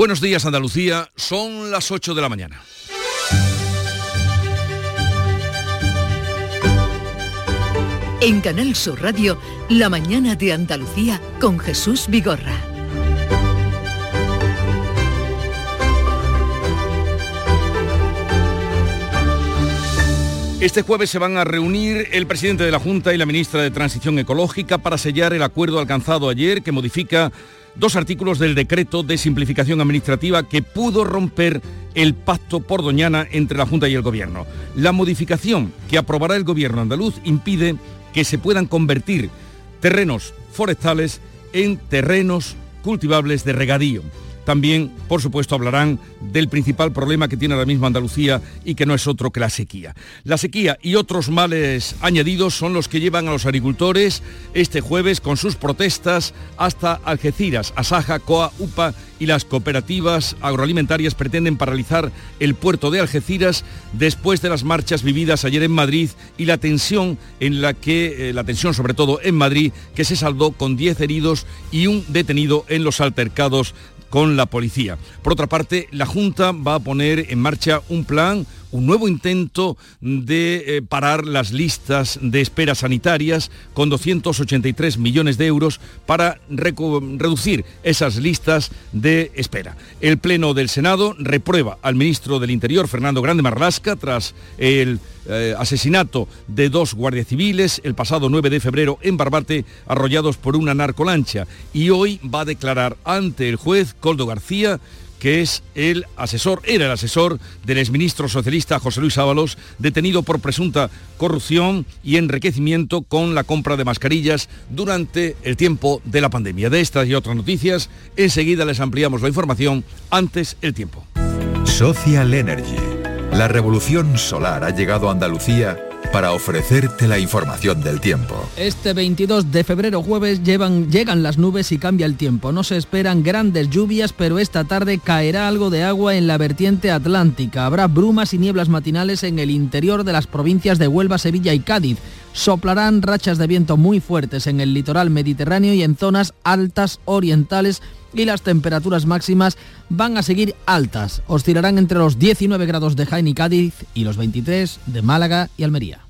Buenos días Andalucía, son las 8 de la mañana. En Canal Sur Radio, La mañana de Andalucía con Jesús Vigorra. Este jueves se van a reunir el presidente de la Junta y la ministra de Transición Ecológica para sellar el acuerdo alcanzado ayer que modifica dos artículos del decreto de simplificación administrativa que pudo romper el pacto por Doñana entre la Junta y el Gobierno. La modificación que aprobará el Gobierno andaluz impide que se puedan convertir terrenos forestales en terrenos cultivables de regadío. También, por supuesto, hablarán del principal problema que tiene ahora mismo Andalucía y que no es otro que la sequía. La sequía y otros males añadidos son los que llevan a los agricultores este jueves con sus protestas hasta Algeciras, Asaja, Coa, UPA y las cooperativas agroalimentarias pretenden paralizar el puerto de Algeciras después de las marchas vividas ayer en Madrid y la tensión en la que, eh, la tensión sobre todo en Madrid, que se saldó con 10 heridos y un detenido en los altercados con la policía. Por otra parte, la Junta va a poner en marcha un plan un nuevo intento de eh, parar las listas de espera sanitarias con 283 millones de euros para reducir esas listas de espera. El Pleno del Senado reprueba al ministro del Interior, Fernando Grande Marlasca, tras el eh, asesinato de dos guardias civiles el pasado 9 de febrero en Barbate, arrollados por una narcolancha. Y hoy va a declarar ante el juez Coldo García que es el asesor, era el asesor del exministro socialista José Luis Ábalos, detenido por presunta corrupción y enriquecimiento con la compra de mascarillas durante el tiempo de la pandemia. De estas y otras noticias, enseguida les ampliamos la información antes el tiempo. Social Energy la revolución solar ha llegado a Andalucía para ofrecerte la información del tiempo. Este 22 de febrero jueves llegan las nubes y cambia el tiempo. No se esperan grandes lluvias, pero esta tarde caerá algo de agua en la vertiente atlántica. Habrá brumas y nieblas matinales en el interior de las provincias de Huelva, Sevilla y Cádiz. Soplarán rachas de viento muy fuertes en el litoral mediterráneo y en zonas altas orientales y las temperaturas máximas van a seguir altas. Oscilarán entre los 19 grados de Jaén y Cádiz y los 23 de Málaga y Almería.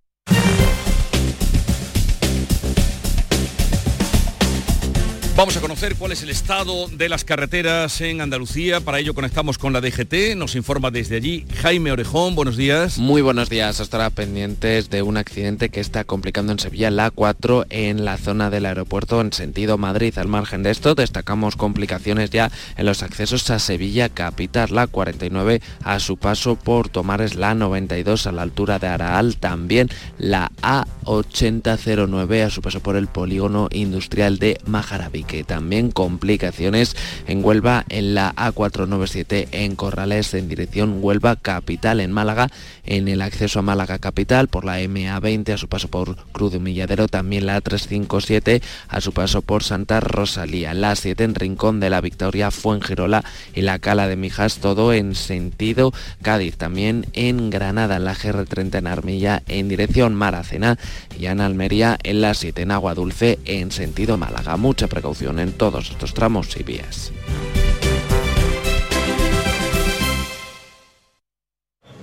Vamos a conocer cuál es el estado de las carreteras en Andalucía. Para ello conectamos con la DGT. Nos informa desde allí Jaime Orejón. Buenos días. Muy buenos días. Estará pendientes de un accidente que está complicando en Sevilla la 4 en la zona del aeropuerto en sentido Madrid. Al margen de esto, destacamos complicaciones ya en los accesos a Sevilla capital. La 49 a su paso por Tomares, la 92 a la altura de Araal. También la A8009 a su paso por el polígono industrial de Majarabic que también complicaciones en Huelva en la A497 en Corrales en dirección Huelva Capital en Málaga en el acceso a Málaga Capital por la MA20 a su paso por Cruz de Humilladero, también la A357 a su paso por Santa Rosalía, la 7 en Rincón de la Victoria, Fuengirola y la Cala de Mijas, todo en sentido Cádiz, también en Granada, en la GR30 en Armilla en dirección Maracena y en Almería en la 7 en Agua Dulce en sentido Málaga. Mucha precaución en todos estos tramos y vías.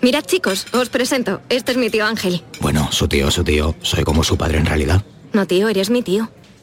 Mirad chicos, os presento. Este es mi tío Ángel. Bueno, su tío, su tío. Soy como su padre en realidad. No, tío, eres mi tío.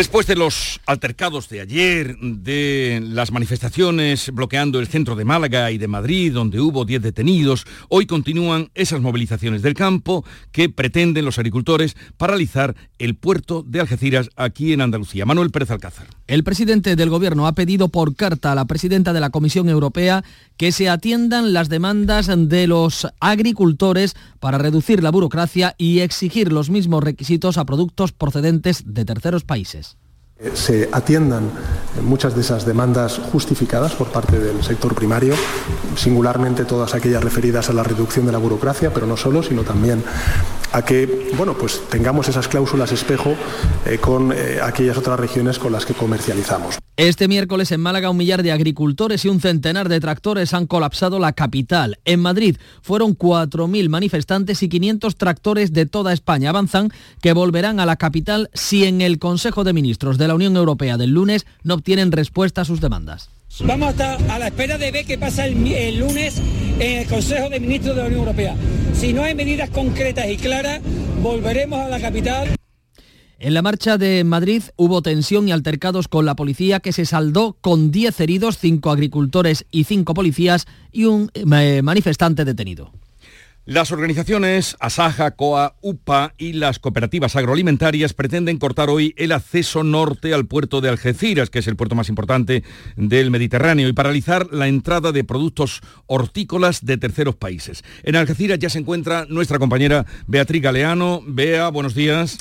Después de los altercados de ayer, de las manifestaciones bloqueando el centro de Málaga y de Madrid, donde hubo 10 detenidos, hoy continúan esas movilizaciones del campo que pretenden los agricultores paralizar el puerto de Algeciras aquí en Andalucía. Manuel Pérez Alcázar. El presidente del Gobierno ha pedido por carta a la presidenta de la Comisión Europea que se atiendan las demandas de los agricultores para reducir la burocracia y exigir los mismos requisitos a productos procedentes de terceros países se atiendan muchas de esas demandas justificadas por parte del sector primario, singularmente todas aquellas referidas a la reducción de la burocracia, pero no solo, sino también a que bueno, pues tengamos esas cláusulas espejo eh, con eh, aquellas otras regiones con las que comercializamos. Este miércoles en Málaga un millar de agricultores y un centenar de tractores han colapsado la capital. En Madrid fueron 4.000 manifestantes y 500 tractores de toda España. Avanzan que volverán a la capital si en el Consejo de Ministros de la Unión Europea del lunes no obtienen respuesta a sus demandas. Vamos a estar a la espera de ver qué pasa el, lunes en el Consejo de Ministros de la Unión Europea. Si no hay medidas concretas y claras, volveremos a la capital. En la marcha de Madrid hubo tensión y altercados con la policía que se saldó con 10 heridos, 5 agricultores y 5 policías y un eh, manifestante detenido. Las organizaciones Asaja, COA, UPA y las cooperativas agroalimentarias pretenden cortar hoy el acceso norte al puerto de Algeciras, que es el puerto más importante del Mediterráneo, y paralizar la entrada de productos hortícolas de terceros países. En Algeciras ya se encuentra nuestra compañera Beatriz Galeano. Bea, buenos días.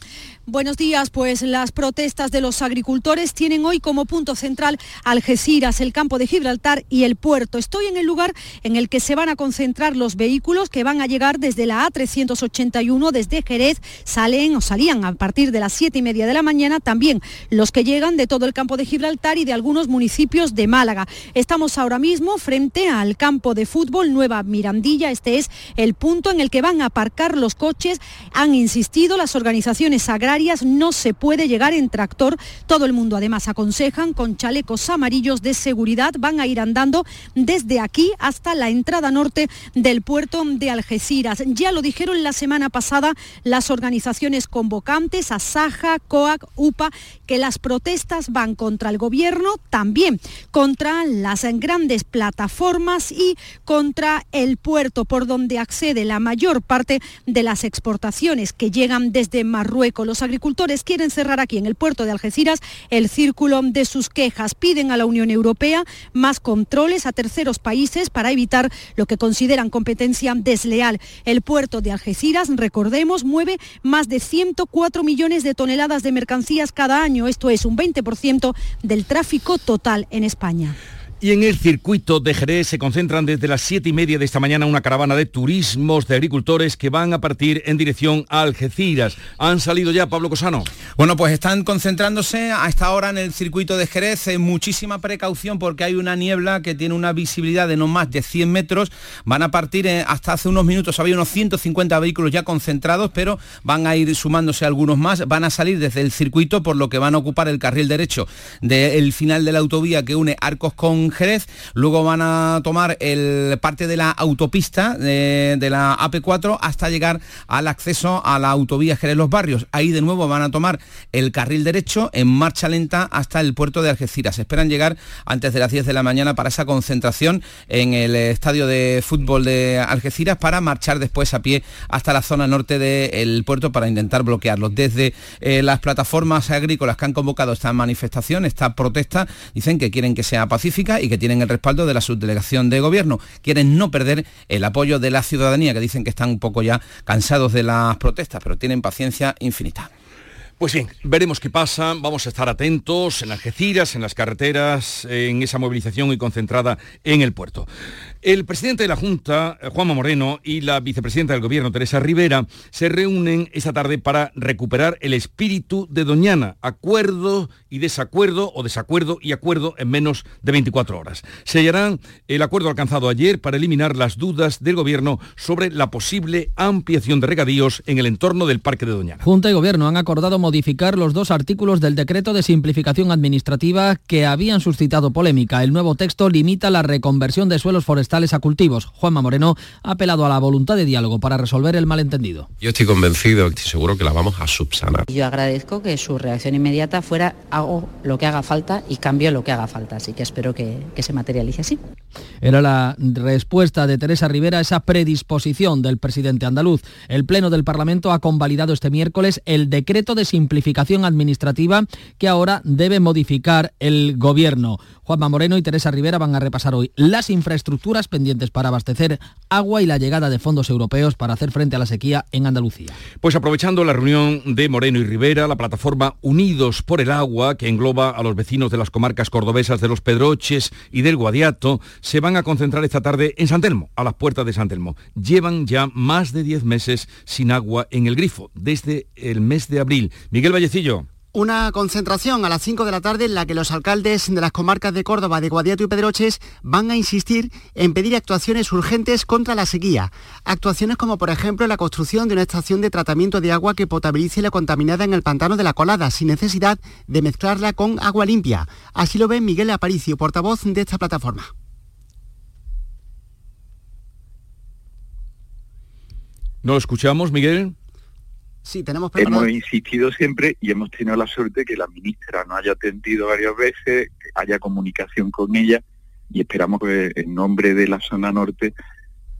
Buenos días, pues las protestas de los agricultores tienen hoy como punto central Algeciras, el campo de Gibraltar y el puerto. Estoy en el lugar en el que se van a concentrar los vehículos que van a llegar desde la A381, desde Jerez, salen o salían a partir de las siete y media de la mañana, también los que llegan de todo el campo de Gibraltar y de algunos municipios de Málaga. Estamos ahora mismo frente al campo de fútbol Nueva Mirandilla, este es el punto en el que van a aparcar los coches. Han insistido las organizaciones agrarias no se puede llegar en tractor. Todo el mundo además aconsejan con chalecos amarillos de seguridad. Van a ir andando desde aquí hasta la entrada norte del puerto de Algeciras. Ya lo dijeron la semana pasada las organizaciones convocantes, Asaja, COAC, UPA, que las protestas van contra el gobierno, también contra las grandes plataformas y contra el puerto por donde accede la mayor parte de las exportaciones que llegan desde Marruecos. Agricultores quieren cerrar aquí en el puerto de Algeciras el círculo de sus quejas. Piden a la Unión Europea más controles a terceros países para evitar lo que consideran competencia desleal. El puerto de Algeciras, recordemos, mueve más de 104 millones de toneladas de mercancías cada año. Esto es un 20% del tráfico total en España. Y en el circuito de Jerez se concentran desde las siete y media de esta mañana una caravana de turismos de agricultores que van a partir en dirección a Algeciras. ¿Han salido ya, Pablo Cosano? Bueno, pues están concentrándose a esta hora en el circuito de Jerez. Eh, muchísima precaución porque hay una niebla que tiene una visibilidad de no más de 100 metros. Van a partir eh, hasta hace unos minutos, había unos 150 vehículos ya concentrados, pero van a ir sumándose algunos más. Van a salir desde el circuito, por lo que van a ocupar el carril derecho del final de la autovía que une Arcos con Jerez, luego van a tomar el parte de la autopista de, la AP4 hasta llegar al acceso a la autovía Jerez Los Barrios. Ahí de nuevo van a tomar el carril derecho en marcha lenta hasta el puerto de Algeciras. Esperan llegar antes de las 10 de la mañana para esa concentración en el estadio de fútbol de Algeciras para marchar después a pie hasta la zona norte del puerto para intentar bloquearlos. Desde eh, las plataformas agrícolas que han convocado esta manifestación, esta protesta, dicen que quieren que sea pacífica y que tienen el respaldo de la subdelegación de gobierno. Quieren no perder el apoyo de la ciudadanía, que dicen que están un poco ya cansados de las protestas, pero tienen paciencia infinita. Pues bien, veremos qué pasa, vamos a estar atentos en Algeciras, en las carreteras, en esa movilización y concentrada en el puerto. El presidente de la Junta, Juanma Moreno, y la vicepresidenta del Gobierno, Teresa Rivera, se reúnen esta tarde para recuperar el espíritu de Doñana, acuerdo y desacuerdo, o desacuerdo y acuerdo en menos de 24 horas. Sellarán el acuerdo alcanzado ayer para eliminar las dudas del Gobierno sobre la posible ampliación de regadíos en el entorno del Parque de Doñana. Junta y Gobierno han acordado modificar los dos artículos del decreto de simplificación administrativa que habían suscitado polémica. El nuevo texto limita la reconversión de suelos forestales forestales a cultivos. Juanma Moreno ha apelado a la voluntad de diálogo para resolver el malentendido. Yo estoy convencido, estoy seguro que la vamos a subsanar. Yo agradezco que su reacción inmediata fuera hago lo que haga falta y cambio lo que haga falta, así que espero que, que se materialice así. Era la respuesta de Teresa Rivera a esa predisposición del presidente andaluz. El Pleno del Parlamento ha convalidado este miércoles el decreto de simplificación administrativa que ahora debe modificar el Gobierno. Juanma Moreno y Teresa Rivera van a repasar hoy las infraestructuras pendientes para abastecer agua y la llegada de fondos europeos para hacer frente a la sequía en Andalucía. Pues aprovechando la reunión de Moreno y Rivera, la plataforma Unidos por el Agua, que engloba a los vecinos de las comarcas cordobesas de los Pedroches y del Guadiato, se van a concentrar esta tarde en San Telmo, a las puertas de San Telmo. Llevan ya más de 10 meses sin agua en el grifo, desde el mes de abril. Miguel Vallecillo. Una concentración a las 5 de la tarde en la que los alcaldes de las comarcas de Córdoba, de Guadiato y Pedroches van a insistir en pedir actuaciones urgentes contra la sequía. Actuaciones como por ejemplo la construcción de una estación de tratamiento de agua que potabilice la contaminada en el pantano de la Colada sin necesidad de mezclarla con agua limpia. Así lo ve Miguel Aparicio, portavoz de esta plataforma. ¿No escuchamos, Miguel? Sí, tenemos Hemos insistido siempre y hemos tenido la suerte que la ministra nos haya atendido varias veces, que haya comunicación con ella y esperamos que en nombre de la zona norte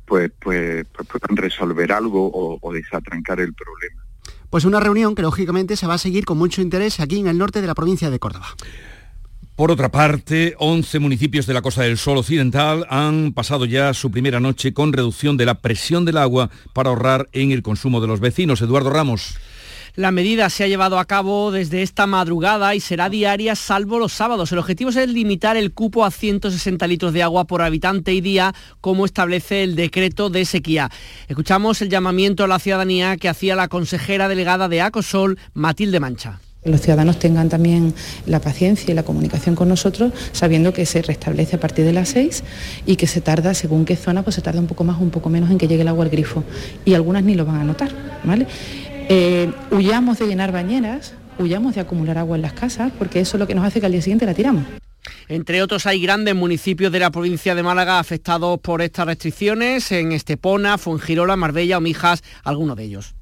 pues, pues, pues puedan resolver algo o, o desatrancar el problema. Pues una reunión que lógicamente se va a seguir con mucho interés aquí en el norte de la provincia de Córdoba. Por otra parte, 11 municipios de la Costa del Sol Occidental han pasado ya su primera noche con reducción de la presión del agua para ahorrar en el consumo de los vecinos. Eduardo Ramos. La medida se ha llevado a cabo desde esta madrugada y será diaria salvo los sábados. El objetivo es limitar el cupo a 160 litros de agua por habitante y día, como establece el decreto de sequía. Escuchamos el llamamiento a la ciudadanía que hacía la consejera delegada de Acosol, Matilde Mancha que los ciudadanos tengan también la paciencia y la comunicación con nosotros, sabiendo que se restablece a partir de las 6 y que se tarda, según qué zona, pues se tarda un poco más o un poco menos en que llegue el agua al grifo. Y algunas ni lo van a notar, ¿vale? Eh, huyamos de llenar bañeras, huyamos de acumular agua en las casas, porque eso es lo que nos hace que al día siguiente la tiramos. Entre otros hay grandes municipios de la provincia de Málaga afectados por estas restricciones, en Estepona, Fuengirola, Marbella o Mijas, algunos de ellos.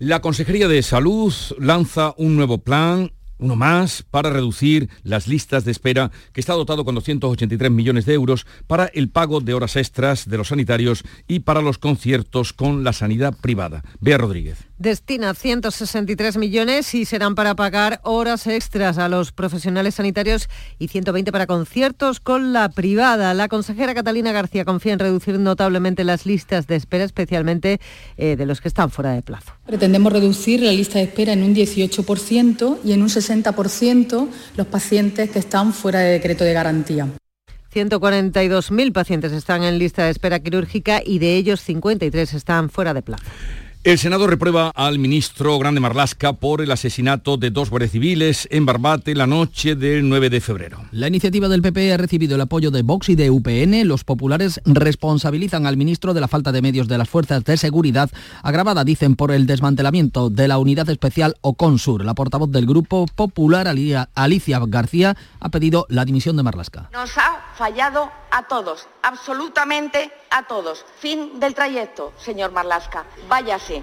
La Consejería de Salud lanza un nuevo plan uno más para reducir las listas de espera, que está dotado con 283 millones de euros para el pago de horas extras de los sanitarios y para los conciertos con la sanidad privada. Bea Rodríguez destina 163 millones y serán para pagar horas extras a los profesionales sanitarios y 120 para conciertos con la privada. La consejera Catalina García confía en reducir notablemente las listas de espera, especialmente eh, de los que están fuera de plazo. Pretendemos reducir la lista de espera en un 18% y en un 60% los pacientes que están fuera de decreto de garantía. 142.000 pacientes están en lista de espera quirúrgica y de ellos 53 están fuera de plazo. El Senado reprueba al ministro Grande Marlasca por el asesinato de dos guardias civiles en Barbate la noche del 9 de febrero. La iniciativa del PP ha recibido el apoyo de Vox y de UPN. Los populares responsabilizan al ministro de la falta de medios de las fuerzas de seguridad, agravada, dicen, por el desmantelamiento de la unidad especial Oconsur. La portavoz del Grupo Popular, Alicia García, ha pedido la dimisión de Marlasca. Nos ha fallado a todos, absolutamente a todos. Fin del trayecto, señor Marlasca. Váyase.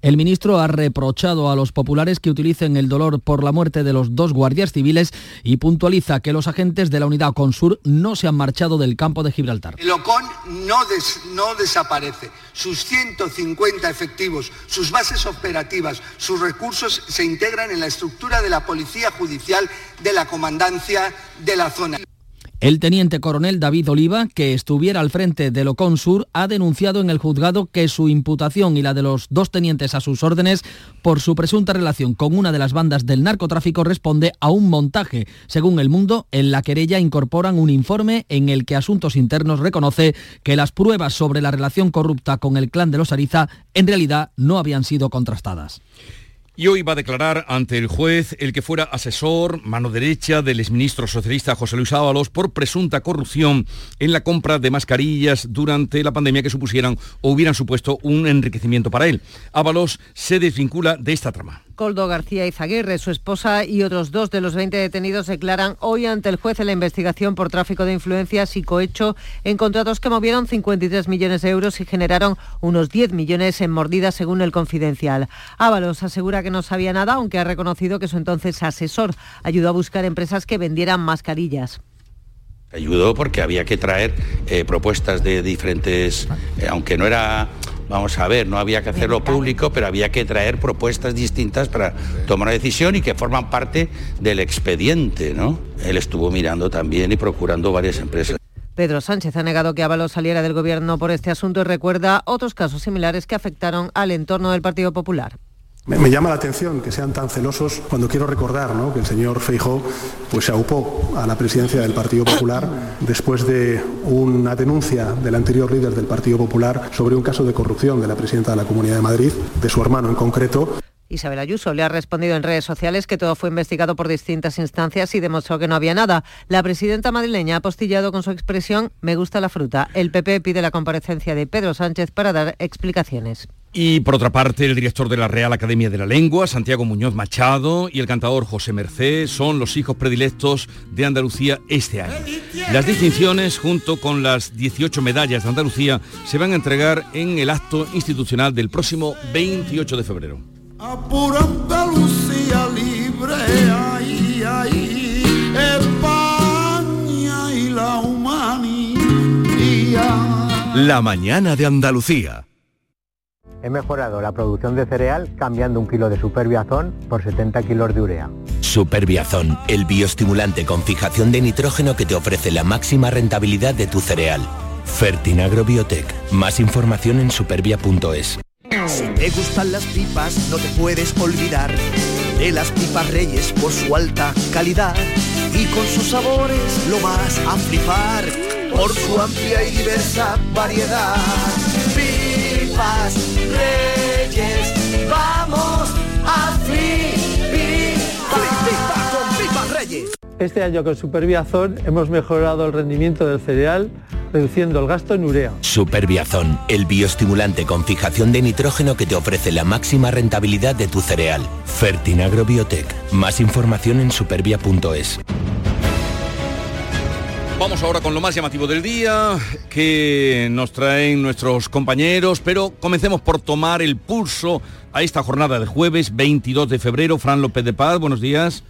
El ministro ha reprochado a los populares que utilicen el dolor por la muerte de los dos guardias civiles y puntualiza que los agentes de la unidad Consur no se han marchado del campo de Gibraltar. El OCON no, no desaparece. Sus 150 efectivos, sus bases operativas, sus recursos se integran en la estructura de la Policía Judicial de la Comandancia de la zona. El teniente coronel David Oliva, que estuviera al frente del Oconsur, ha denunciado en el juzgado que su imputación y la de los dos tenientes a sus órdenes por su presunta relación con una de las bandas del narcotráfico responde a un montaje. Según El Mundo, en la querella incorporan un informe en el que Asuntos Internos reconoce que las pruebas sobre la relación corrupta con el clan de los Ariza en realidad no habían sido contrastadas. Y hoy va a declarar ante el juez el que fuera asesor, mano derecha del exministro socialista José Luis Ábalos por presunta corrupción en la compra de mascarillas durante la pandemia que supusieran o hubieran supuesto un enriquecimiento para él. Ábalos se desvincula de esta trama. Coldo García Izaguirre. Su esposa y otros dos de los 20 detenidos declaran hoy ante el juez la investigación por tráfico de influencias y cohecho en contratos que movieron 53 millones de euros y generaron unos 10 millones en mordidas según el confidencial. Ábalos asegura que no sabía nada, aunque ha reconocido que su entonces asesor ayudó a buscar empresas que vendieran mascarillas. Ayudó porque había que traer eh, propuestas de diferentes, eh, aunque no era, vamos a ver, no había que hacerlo público, pero había que traer propuestas distintas para tomar una decisión y que forman parte del expediente, ¿no? Él estuvo mirando también y procurando varias empresas. Pedro Sánchez ha negado que Ábalos saliera del gobierno por este asunto y recuerda otros casos similares que afectaron al entorno del Partido Popular. Me, llama la atención que sean tan celosos cuando quiero recordar que el señor Feijó pues, se aupó a la presidencia del Partido Popular después de una denuncia del anterior líder del Partido Popular sobre un caso de corrupción de la presidenta de la Comunidad de Madrid, de su hermano en concreto. Isabel Ayuso le ha respondido en redes sociales que todo fue investigado por distintas instancias y demostró que no había nada. La presidenta madrileña ha postillado con su expresión me gusta la fruta. El PP pide la comparecencia de Pedro Sánchez para dar explicaciones. Y por otra parte, el director de la Real Academia de la Lengua, Santiago Muñoz Machado, y el cantador José Mercé son los hijos predilectos de Andalucía este año. Las distinciones, junto con las 18 medallas de Andalucía, se van a entregar en el acto institucional del próximo 28 de febrero. libre, España y la La mañana de Andalucía. He mejorado la producción de cereal cambiando un kilo de superbiazón por 70 kilos de urea. Superbiazón, el bioestimulante con fijación de nitrógeno que te ofrece la máxima rentabilidad de tu cereal. Fertinagro Biotech. Más información en supervia.es. Si te gustan las pipas, no te puedes olvidar de las pipas Reyes por su alta calidad. Y con sus sabores lo vas a flipar por su amplia y diversa variedad Reyes, vamos a con Reyes. Este año con Superbiazón hemos mejorado el rendimiento del cereal reduciendo el gasto en urea. Superbiazón, el bioestimulante con fijación de nitrógeno que te ofrece la máxima rentabilidad de tu cereal. Fertinagro Biotech. Más información en supervia.es. Vamos ahora con lo más llamativo del día que nos traen nuestros compañeros, pero comencemos por tomar el pulso a esta jornada de jueves 22 de febrero. Fran López de Paz, buenos días.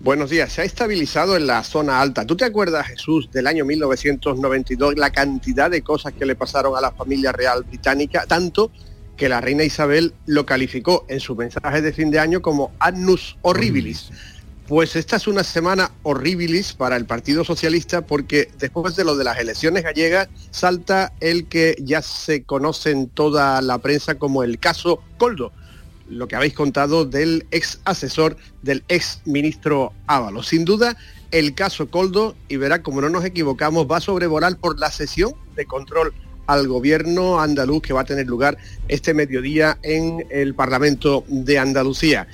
Buenos días, se ha estabilizado en la zona alta. ¿Tú te acuerdas, Jesús, del año 1992, la cantidad de cosas que le pasaron a la familia real británica? Tanto que la reina Isabel lo calificó en su mensaje de fin de año como annus horribilis. Pues esta es una semana horribilis para el Partido Socialista porque después de lo de las elecciones gallegas salta el que ya se conoce en toda la prensa como el caso Coldo, lo que habéis contado del ex asesor del ex ministro Ábalos. Sin duda, el caso Coldo, y verá, como no nos equivocamos, va a sobrevolar por la sesión de control al gobierno andaluz que va a tener lugar este mediodía en el Parlamento de Andalucía.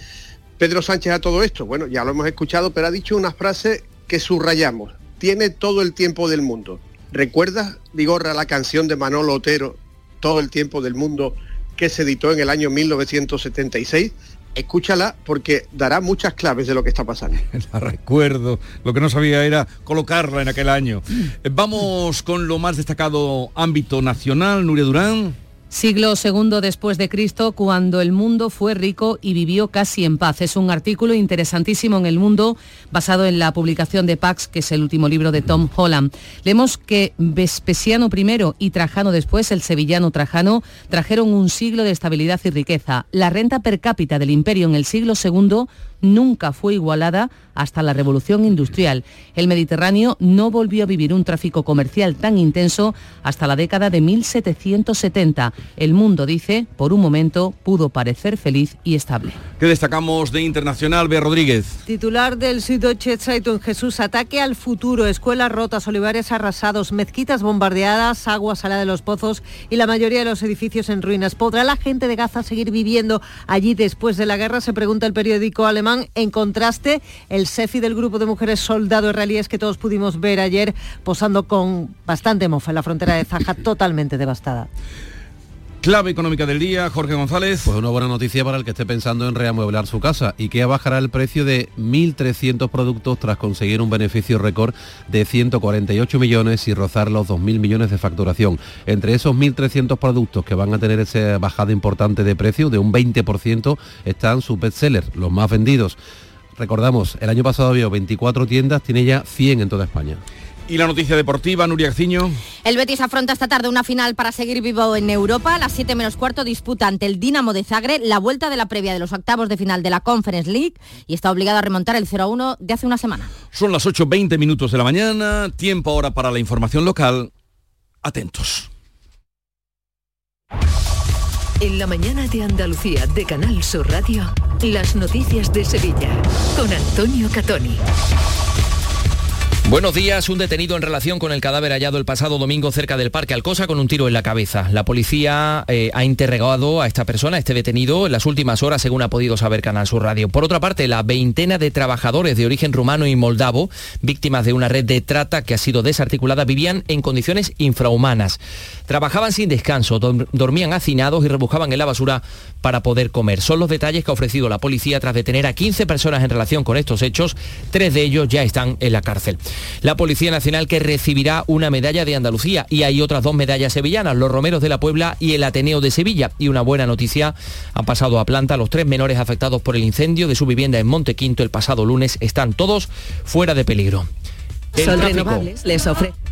Pedro Sánchez a todo esto? Bueno, ya lo hemos escuchado, pero ha dicho una frase que subrayamos. Tiene todo el tiempo del mundo. ¿Recuerdas, Vigorra, la canción de Manolo Otero, Todo el tiempo del mundo, que se editó en el año 1976? Escúchala porque dará muchas claves de lo que está pasando. La recuerdo. Lo que no sabía era colocarla en aquel año. Vamos con lo más destacado ámbito nacional. Nuria Durán. Siglo II después de Cristo, cuando el mundo fue rico y vivió casi en paz. Es un artículo interesantísimo en El Mundo, basado en la publicación de Pax, que es el último libro de Tom Holland. Leemos que Vespasiano I y Trajano después, el sevillano Trajano, trajeron un siglo de estabilidad y riqueza. La renta per cápita del imperio en el siglo II nunca fue igualada hasta la revolución industrial. El Mediterráneo no volvió a vivir un tráfico comercial tan intenso hasta la década de 1770. El mundo, dice, por un momento pudo parecer feliz y estable. ¿Qué destacamos de internacional, Bea Rodríguez? Titular del Süddeutsche Zeitung, Jesús, ataque al futuro, escuelas rotas, olivares arrasados, mezquitas bombardeadas, agua salada de los pozos y la mayoría de los edificios en ruinas. ¿Podrá la gente de Gaza seguir viviendo allí después de la guerra? Se pregunta el periódico alemán. En contraste, el SEFI del grupo de mujeres soldado israelíes que todos pudimos ver ayer posando con bastante mofa en la frontera de Zaha, totalmente devastada. Clave económica del día, Jorge González. Pues una buena noticia para el que esté pensando en reamueblar su casa. que bajará el precio de 1.300 productos tras conseguir un beneficio récord de 148 millones y rozar los 2.000 millones de facturación. Entre esos 1.300 productos que van a tener esa bajada importante de precio de un 20% están sus bestsellers, los más vendidos. Recordamos, el año pasado había 24 tiendas, tiene ya 100 en toda España. Y la noticia deportiva, Nuria Acciño. El Betis afronta esta tarde una final para seguir vivo en Europa. A las 7 menos cuarto disputa ante el Dinamo de Zagreb la vuelta de la previa de los octavos de final de la Conference League y está obligado a remontar el 0-1 de hace una semana. Son las 8.20 minutos de la mañana, tiempo ahora para la información local. Atentos. En la mañana de Andalucía de Canal Sur Radio, las noticias de Sevilla con Antonio Catoni. Buenos días. Un detenido en relación con el cadáver hallado el pasado domingo cerca del Parque Alcosa con un tiro en la cabeza. La policía eh, ha interrogado a esta persona, a este detenido, en las últimas horas, según ha podido saber Canal Sur Radio. Por otra parte, la veintena de trabajadores de origen rumano y moldavo, víctimas de una red de trata que ha sido desarticulada, vivían en condiciones infrahumanas. Trabajaban sin descanso, dormían hacinados y rebujaban en la basura para poder comer. Son los detalles que ha ofrecido la policía tras detener a 15 personas en relación con estos hechos. Tres de ellos ya están en la cárcel. La Policía Nacional que recibirá una medalla de Andalucía y hay otras dos medallas sevillanas, los Romeros de la Puebla y el Ateneo de Sevilla. Y una buena noticia, han pasado a planta los tres menores afectados por el incendio de su vivienda en Montequinto el pasado lunes. Están todos fuera de peligro. Son renovables, les ofrece.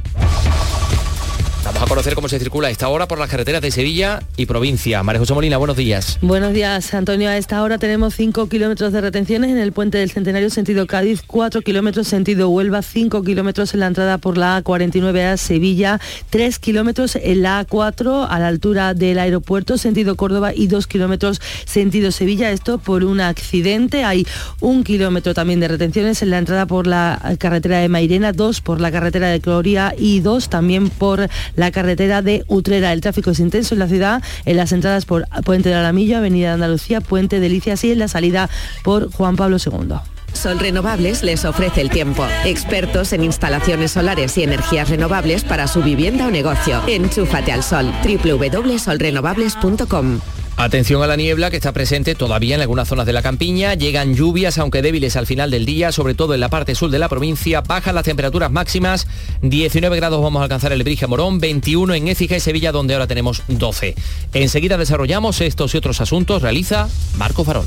Vamos a conocer cómo se circula a esta hora por las carreteras de Sevilla y provincia. María José Molina, buenos días. Buenos días, Antonio. A esta hora tenemos 5 kilómetros de retenciones en el puente del Centenario sentido Cádiz, 4 kilómetros sentido Huelva, 5 kilómetros en la entrada por la A49 a Sevilla, 3 kilómetros en la A4 a la altura del aeropuerto sentido Córdoba y 2 kilómetros sentido Sevilla. Esto por un accidente. Hay un kilómetro también de retenciones en la entrada por la carretera de Mairena, 2 por la carretera de Gloria y 2 también por la carretera de Utrera. El tráfico es intenso en la ciudad, en las entradas por Puente de Alamillo, Avenida Andalucía, Puente Delicias y en la salida por Juan Pablo II. Sol Renovables les ofrece el tiempo. Expertos en instalaciones solares y energías renovables para su vivienda o negocio. Enchúfate al sol. www.solrenovables.com Atención a la niebla que está presente todavía en algunas zonas de la campiña. Llegan lluvias, aunque débiles al final del día, sobre todo en la parte sur de la provincia. Bajan las temperaturas máximas. 19 grados vamos a alcanzar el Brige Morón, 21 en Écija y Sevilla, donde ahora tenemos 12. Enseguida desarrollamos estos y otros asuntos. Realiza Marco Farón.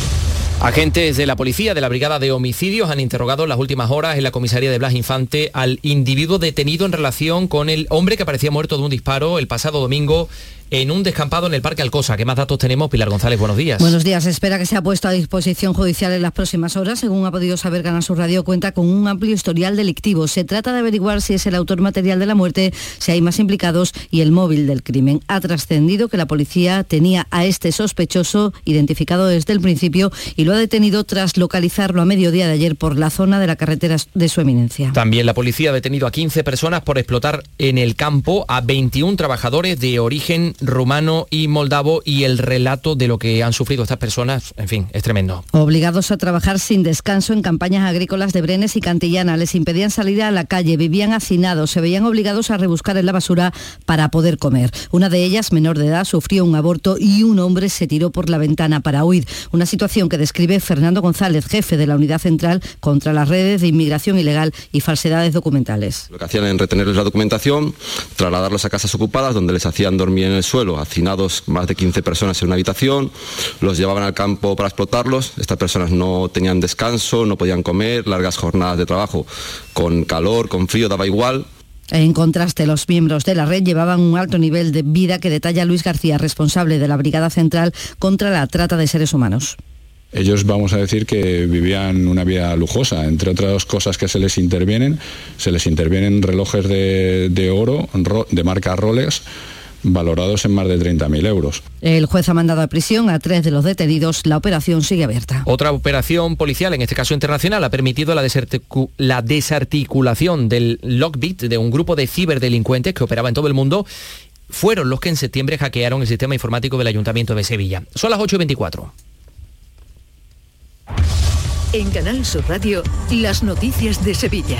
Agentes de la policía de la Brigada de Homicidios han interrogado en las últimas horas en la comisaría de Blas Infante al individuo detenido en relación con el hombre que aparecía muerto de un disparo el pasado domingo en un descampado en el Parque Alcosa. ¿Qué más datos tenemos? Pilar González, buenos días. Buenos días. Espera que sea puesto a disposición judicial en las próximas horas. Según ha podido saber Canal Sur Radio, cuenta con un amplio historial delictivo. Se trata de averiguar si es el autor material de la muerte, si hay más implicados y el móvil del crimen. Ha trascendido que la policía tenía a este sospechoso identificado desde el principio y lo ha detenido tras localizarlo a mediodía de ayer por la zona de la carretera de su eminencia. También la policía ha detenido a 15 personas por explotar en el campo a 21 trabajadores de origen rumano y moldavo y el relato de lo que han sufrido estas personas, en fin, es tremendo. Obligados a trabajar sin descanso en campañas agrícolas de Brenes y Cantillana, les impedían salir a la calle, vivían hacinados, se veían obligados a rebuscar en la basura para poder comer. Una de ellas, menor de edad, sufrió un aborto y un hombre se tiró por la ventana para huir. Una situación que describe Fernando González, jefe de la Unidad Central contra las redes de inmigración ilegal y falsedades documentales. Lo que hacían era retenerles la documentación, trasladarlos a casas ocupadas donde les hacían dormir en el suelo, hacinados más de 15 personas en una habitación, los llevaban al campo para explotarlos, estas personas no tenían descanso, no podían comer, largas jornadas de trabajo, con calor, con frío, daba igual. En contraste, los miembros de la red llevaban un alto nivel de vida que detalla Luis García, responsable de la Brigada Central contra la Trata de Seres Humanos. Ellos vamos a decir que vivían una vida lujosa, entre otras cosas que se les intervienen, se les intervienen relojes de, oro de marca Rolex valorados en más de 30.000 euros. El juez ha mandado a prisión a tres de los detenidos. La operación sigue abierta. Otra operación policial, en este caso internacional, ha permitido la, la desarticulación del Lockbit de un grupo de ciberdelincuentes que operaba en todo el mundo fueron los que en septiembre hackearon el sistema informático del Ayuntamiento de Sevilla. Son las 8.24. En Canal Sur Radio, las noticias de Sevilla.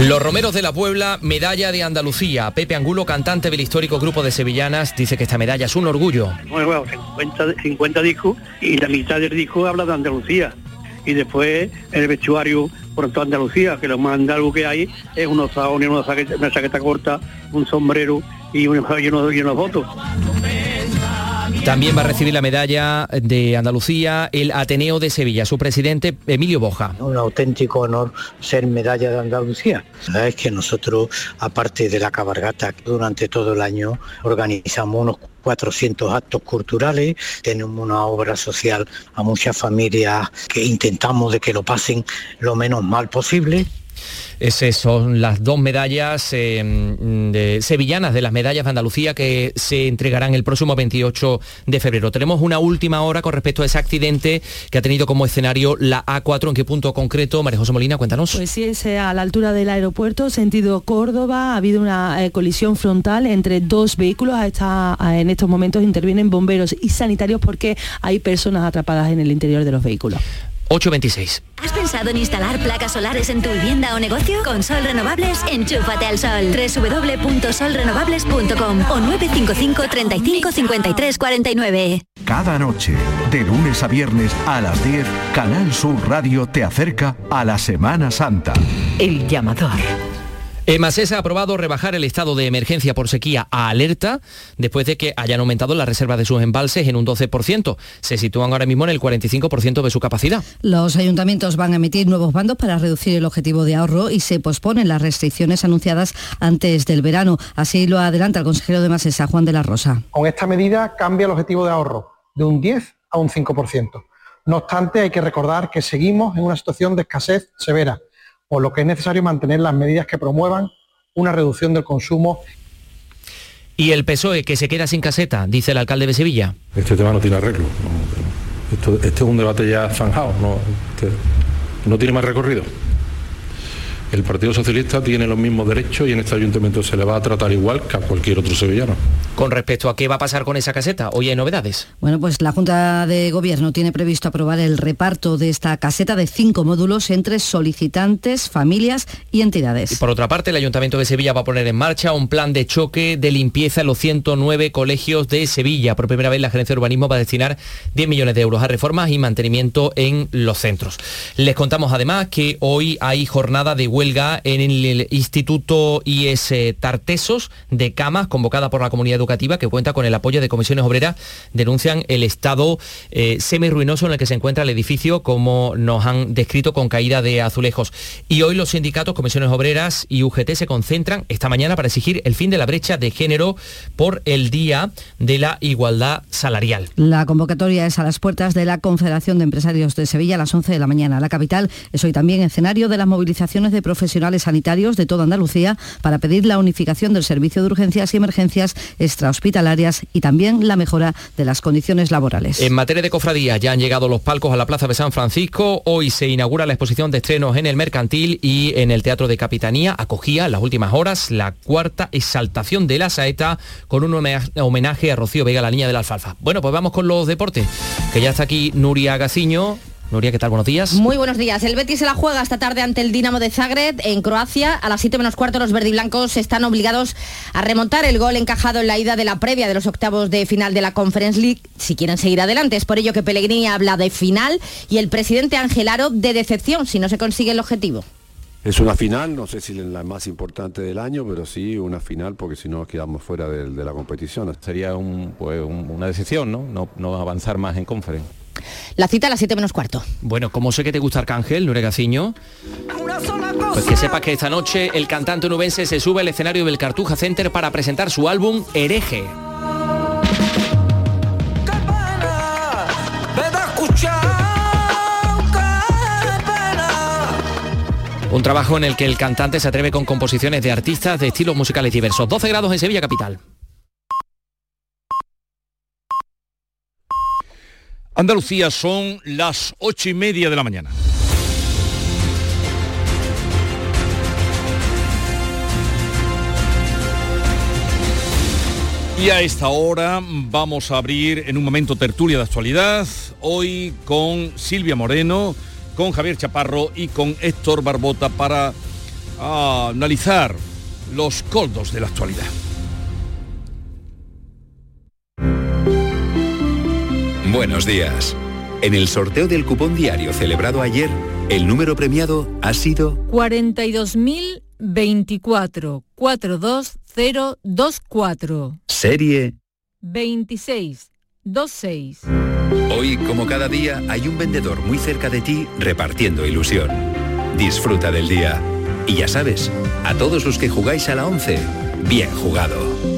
Los Romeros de la Puebla, medalla de Andalucía. Pepe Angulo, cantante del histórico grupo de sevillanas, dice que esta medalla es un orgullo. Bueno, 50, 50 discos y la mitad del disco habla de Andalucía. Y después el vestuario por toda Andalucía, que lo más andaluz que hay es unos saones, una una chaqueta corta, un sombrero y unos, y. También va a recibir la medalla de Andalucía el Ateneo de Sevilla, su presidente Emilio Boja. Un auténtico honor ser medalla de Andalucía. La verdad es que nosotros, aparte de la cabargata, durante todo el año organizamos unos 400 actos culturales, tenemos una obra social a muchas familias que intentamos de que lo pasen lo menos mal posible. Esas son las dos medallas eh, de sevillanas de las medallas de Andalucía que se entregarán el próximo 28 de febrero. Tenemos una última hora con respecto a ese accidente que ha tenido como escenario la A4. ¿En qué punto concreto? María José Molina, cuéntanos. Pues sí, es a la altura del aeropuerto, sentido Córdoba. Ha habido una eh, colisión frontal entre dos vehículos. Está, en estos momentos intervienen bomberos y sanitarios porque hay personas atrapadas en el interior de los vehículos. 826. ¿Has pensado en instalar placas solares en tu vivienda o negocio? Con Sol Renovables, enchúfate al sol. www.solrenovables.com o 955 35 53 49. Cada noche, de lunes a viernes a las 10, Canal Sur Radio te acerca a la Semana Santa. El llamador. EMASES ha aprobado rebajar el estado de emergencia por sequía a alerta después de que hayan aumentado las reservas de sus embalses en un 12%. Se sitúan ahora mismo en el 45% de su capacidad. Los ayuntamientos van a emitir nuevos bandos para reducir el objetivo de ahorro y se posponen las restricciones anunciadas antes del verano. Así lo adelanta el consejero de Masesa, Juan de la Rosa. Con esta medida cambia el objetivo de ahorro de un 10 a un 5%. No obstante, hay que recordar que seguimos en una situación de escasez severa por lo que es necesario mantener las medidas que promuevan una reducción del consumo. ¿Y el PSOE que se queda sin caseta, dice el alcalde de Sevilla? Este tema no tiene arreglo. este es un debate ya zanjado, no, este, no tiene más recorrido. El Partido Socialista tiene los mismos derechos y en este ayuntamiento se le va a tratar igual que a cualquier otro sevillano. Con respecto a qué va a pasar con esa caseta, hoy hay novedades. Bueno, pues la Junta de Gobierno tiene previsto aprobar el reparto de esta caseta de cinco módulos entre solicitantes, familias y entidades. Y por otra parte, el Ayuntamiento de Sevilla va a poner en marcha un plan de choque de limpieza en los 109 colegios de Sevilla. Por primera vez la Gerencia de Urbanismo va a destinar 10 millones de euros a reformas y mantenimiento en los centros. Les contamos además que hoy hay jornada de huelga en el Instituto IS Tartesos de Camas, convocada por la comunidad educativa, que cuenta con el apoyo de comisiones obreras, denuncian el estado eh, semi-ruinoso en el que se encuentra el edificio, como nos han descrito con caída de azulejos. Y hoy los sindicatos, comisiones obreras y UGT se concentran esta mañana para exigir el fin de la brecha de género por el Día de la Igualdad Salarial. La convocatoria es a las puertas de la Confederación de Empresarios de Sevilla a las 11 de la mañana. La capital es hoy también escenario de las movilizaciones de profesionales sanitarios de toda Andalucía para pedir la unificación del servicio de urgencias y emergencias extrahospitalarias y también la mejora de las condiciones laborales. En materia de cofradía ya han llegado los palcos a la Plaza de San Francisco. Hoy se inaugura la exposición de estrenos en el Mercantil y en el Teatro de Capitanía. Acogía en las últimas horas la cuarta exaltación de la saeta con un homenaje a Rocío Vega, la niña de la alfalfa. Bueno, pues vamos con los deportes, que ya está aquí Nuria Gaciño. Nuria, ¿qué tal? Buenos días. Muy buenos días. El Betis se la juega esta tarde ante el Dinamo de Zagreb en Croacia. A las 7 menos cuarto los verdiblancos están obligados a remontar el gol encajado en la ida de la previa de los octavos de final de la Conference League si quieren seguir adelante. Es por ello que Pellegrini habla de final y el presidente Angelaro de decepción si no se consigue el objetivo. Es una final, no sé si la más importante del año, pero sí una final porque si no quedamos fuera de, de la competición. Sería un, pues, un- una decisión, ¿no? ¿no? No avanzar más en conferencia. La cita a las 7 menos cuarto. Bueno, como sé que te gusta Arcángel, Nure Gaciño, pues que sepas que esta noche el cantante onubense se sube al escenario del Cartuja Center para presentar su álbum Hereje. Un trabajo en el que el cantante se atreve con composiciones de artistas de estilos musicales diversos. 12 grados en Sevilla Capital. Andalucía son las ocho y media de la mañana. Y a esta hora vamos a abrir en un momento tertulia de actualidad, hoy con Silvia Moreno, con Javier Chaparro y con Héctor Barbota para ah, analizar los coldos de la actualidad. Buenos días. En el sorteo del cupón diario celebrado ayer, el número premiado ha sido 42.024 42024 serie. 26 26 Hoy, como cada día, hay un vendedor muy cerca de ti repartiendo ilusión. Disfruta del día. Y ya sabes, a todos los que jugáis a la 11, bien jugado.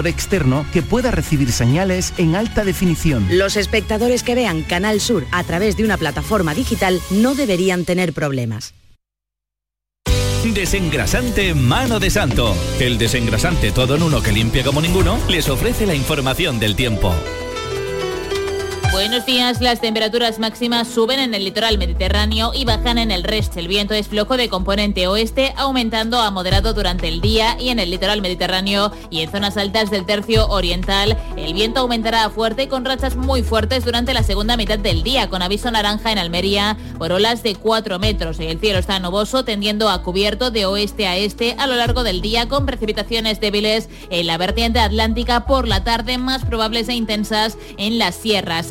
externo que pueda recibir señales en alta definición. Los espectadores que vean Canal Sur a través de una plataforma digital no deberían tener problemas. Desengrasante Mano de Santo. El desengrasante todo en uno que limpia como ninguno les ofrece la información del tiempo. Buenos días, las temperaturas máximas suben en el litoral mediterráneo y bajan en el resto. El viento es flojo de componente oeste, aumentando a moderado durante el día y en el litoral mediterráneo y en zonas altas del tercio oriental. El viento aumentará a fuerte con rachas muy fuertes durante la segunda mitad del día, con aviso naranja en Almería por olas de 4 metros. El cielo está nuboso, tendiendo a cubierto de oeste a este a lo largo del día, con precipitaciones débiles en la vertiente atlántica por la tarde, más probables e intensas en las sierras.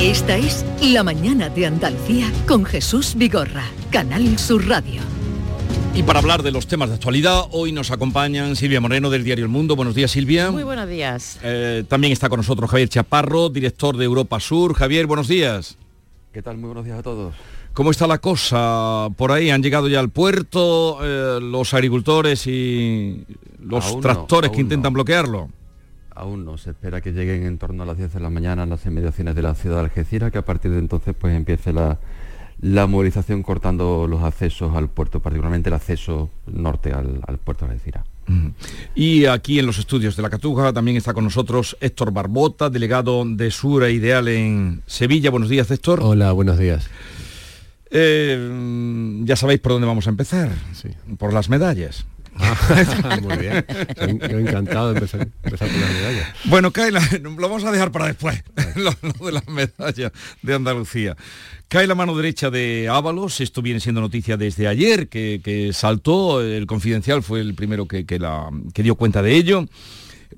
Esta es La Mañana de Andalucía con Jesús Vigorra, Canal Sur Radio. Y para hablar de los temas de actualidad, hoy nos acompañan Silvia Moreno del diario El Mundo. Buenos días, Silvia. Muy buenos días. Eh, también está con nosotros Javier Chaparro, director de Europa Sur. Javier, buenos días. ¿Qué tal? Muy buenos días a todos. ¿Cómo está la cosa por ahí? ¿Han llegado ya al puerto eh, los agricultores y los Aún no, tractores que intentan bloquearlo? Aún no, se espera que lleguen en torno a las 10 de la mañana a las inmediaciones de la ciudad de Algeciras, que a partir de entonces pues empiece la, la movilización cortando los accesos al puerto, particularmente el acceso norte al, al puerto de Algeciras. Y aquí en los estudios de la Catuja también está con nosotros Héctor Barbota, delegado de Sura Ideal en Sevilla. Buenos días, Héctor. Hola, buenos días. Eh, ya sabéis por dónde vamos a empezar. Por las medallas. muy bien. Yo encantado de empezar, empezar con las medallas. Bueno, cae la- lo vamos a dejar para después, lo, lo de las medallas de Andalucía. Cae la mano derecha de Ábalos, esto viene siendo noticia desde ayer, que, que saltó, el Confidencial fue el primero que, que la, que dio cuenta de ello,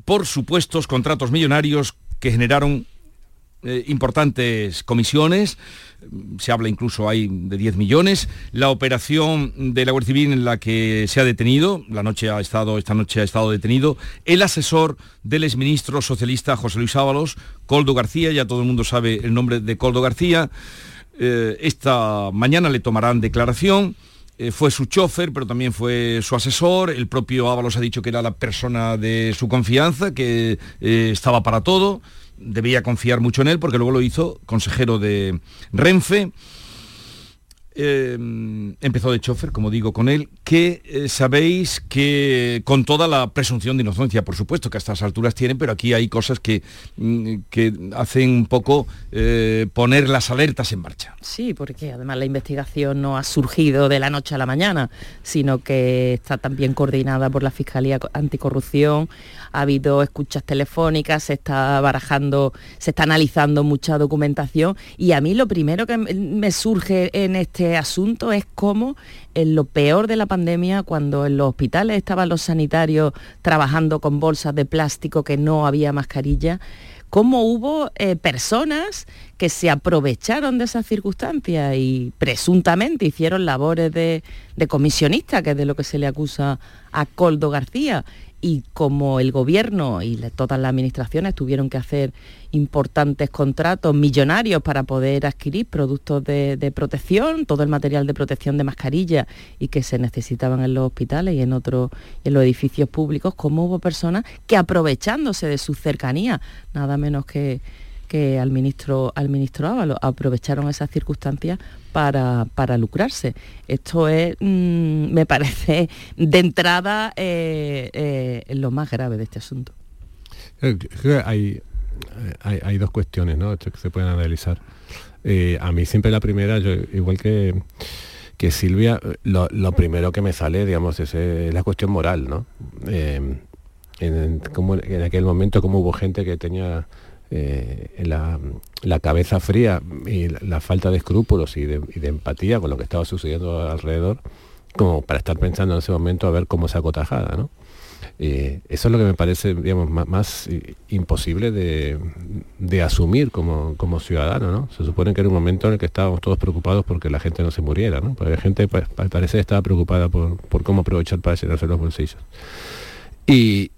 por supuestos contratos millonarios que generaron eh, importantes comisiones, se habla incluso hay de 10 millones. La operación de la Guardia Civil en la que se ha detenido, la noche ha estado, esta noche ha estado detenido, el asesor del exministro socialista José Luis Ábalos, Coldo García, ya todo el mundo sabe el nombre de Coldo García. Eh, esta mañana le tomarán declaración. Eh, fue su chofer, pero también fue su asesor. El propio Ábalos ha dicho que era la persona de su confianza, que estaba para todo debía confiar mucho en él porque luego lo hizo consejero de Renfe. Eh, empezó de chofer, como digo, con él, que eh, sabéis que con toda la presunción de inocencia, por supuesto, que a estas alturas tienen, pero aquí hay cosas que, mm, que hacen un poco eh, poner las alertas en marcha. Sí, porque además la investigación no ha surgido de la noche a la mañana, sino que está también coordinada por la Fiscalía Anticorrupción, ha habido escuchas telefónicas, se está barajando, se está analizando mucha documentación y a mí lo primero que me surge en este asunto es cómo en lo peor de la pandemia, cuando en los hospitales estaban los sanitarios trabajando con bolsas de plástico que no había mascarilla, cómo hubo eh, personas que se aprovecharon de esas circunstancias y presuntamente hicieron labores de comisionista, que es de lo que se le acusa a Coldo García. Y como el gobierno y todas las administraciones tuvieron que hacer importantes contratos millonarios para poder adquirir productos de, protección, todo el material de protección de mascarilla y que se necesitaban en los hospitales y en otros en los edificios públicos, como hubo personas que aprovechándose de su cercanía, nada menos que, que al ministro al ministro aprovecharon esas circunstancias para, para lucrarse. Esto es, mm, me parece, de entrada eh, eh, lo más grave de este asunto. Eh, hay, hay, dos cuestiones ¿no? Esto que se pueden analizar. A mí siempre la primera, yo, igual que, que Silvia, lo, primero que me sale, digamos, es la cuestión moral, ¿no? En, en aquel momento, como hubo gente que tenía eh, la, cabeza fría y la, falta de escrúpulos y de, empatía con lo que estaba sucediendo alrededor, como para estar pensando en ese momento a ver cómo saco tajada, ¿no? Eh, eso es lo que me parece digamos, más, imposible de, de asumir como, como ciudadano. ¿no? Se supone que era un momento en el que estábamos todos preocupados porque la gente no se muriera. ¿no? Porque la gente pues, al estaba preocupada por, por cómo aprovechar para llenarse los bolsillos. Y,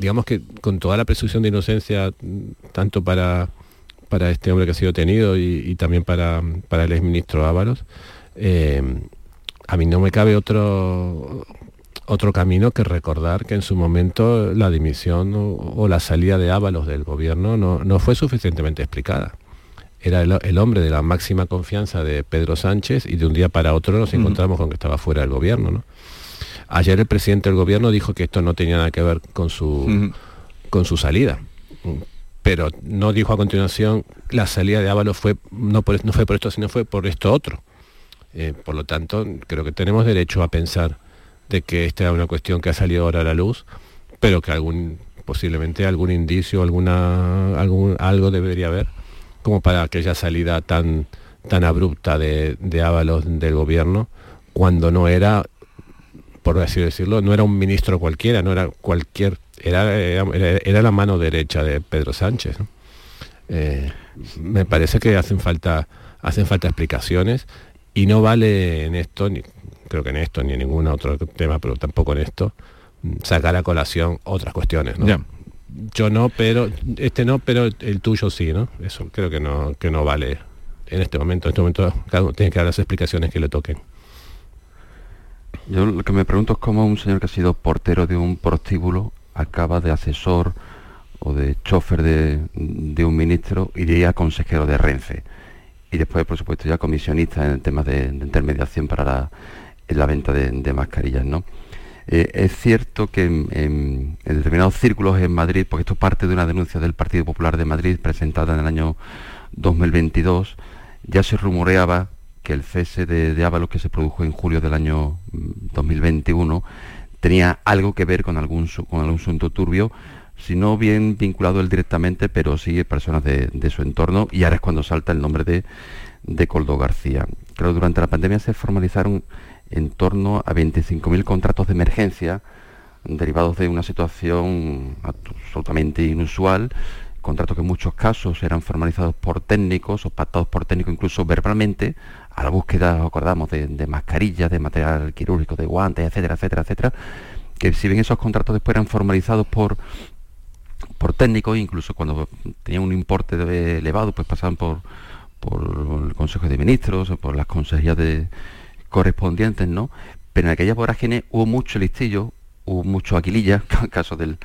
digamos que con toda la presunción de inocencia, tanto para, para este hombre que ha sido detenido y, y también para, para el exministro Ábalos, eh, a mí no me cabe otro otro camino que recordar que en su momento la dimisión o, o la salida de Ábalos del gobierno no, no fue suficientemente explicada. Era el, el hombre de la máxima confianza de Pedro Sánchez y de un día para otro nos encontramos con que estaba fuera del gobierno. ¿no? Ayer el presidente del gobierno dijo que esto no tenía nada que ver con su, con su salida. Pero no dijo a continuación la salida de Ábalos fue no, por, no fue por esto, sino fue por esto otro. Eh, por lo tanto, creo que tenemos derecho a pensar de que esta es una cuestión que ha salido ahora a la luz, pero que algún posiblemente algún indicio, alguna algún algo debería haber como para aquella salida tan tan abrupta de, de Ábalos del gobierno cuando no era por así decirlo, no era un ministro cualquiera, no era cualquier, era, era, era la mano derecha de Pedro Sánchez. ¿no? Eh, me parece que hacen falta, hacen falta explicaciones y no vale en esto, ni, creo que en esto ni en ningún otro tema, pero tampoco en esto, sacar a colación otras cuestiones. ¿no? Yo no, pero este no, pero el tuyo sí, ¿no? Eso creo que no, que no vale en este momento. En este momento cada uno tiene que dar las explicaciones que le toquen. Yo lo que me pregunto es cómo un señor que ha sido portero de un prostíbulo acaba de asesor o de chofer de, un ministro y de consejero de Renfe. Y después, por supuesto, ya comisionista en temas de, de intermediación para la, en la venta de, mascarillas, ¿no? Eh, es cierto que en, en- en determinados círculos en Madrid, porque esto parte de una denuncia del Partido Popular de Madrid presentada en el año 2022, ya se rumoreaba que el cese de, de Ábalos que se produjo en julio del año mm, 2021 tenía algo que ver con algún, con algún asunto turbio, si no bien vinculado él directamente, pero sí personas de, de su entorno, y ahora es cuando salta el nombre de, de Coldo García. Claro, durante la pandemia se formalizaron en torno a 25.000 contratos de emergencia derivados de una situación absolutamente inusual, contratos que en muchos casos eran formalizados por técnicos o pactados por técnicos incluso verbalmente, a la búsqueda, acordamos, de, de mascarillas, de material quirúrgico, de guantes, etcétera, etcétera, etcétera, que si bien esos contratos después eran formalizados por por técnicos, incluso cuando tenían un importe elevado, pues pasaban por, por el Consejo de Ministros por las consejerías de, correspondientes, ¿no? Pero en aquella vorágine hubo mucho listillo, hubo mucho aquililla, caso del,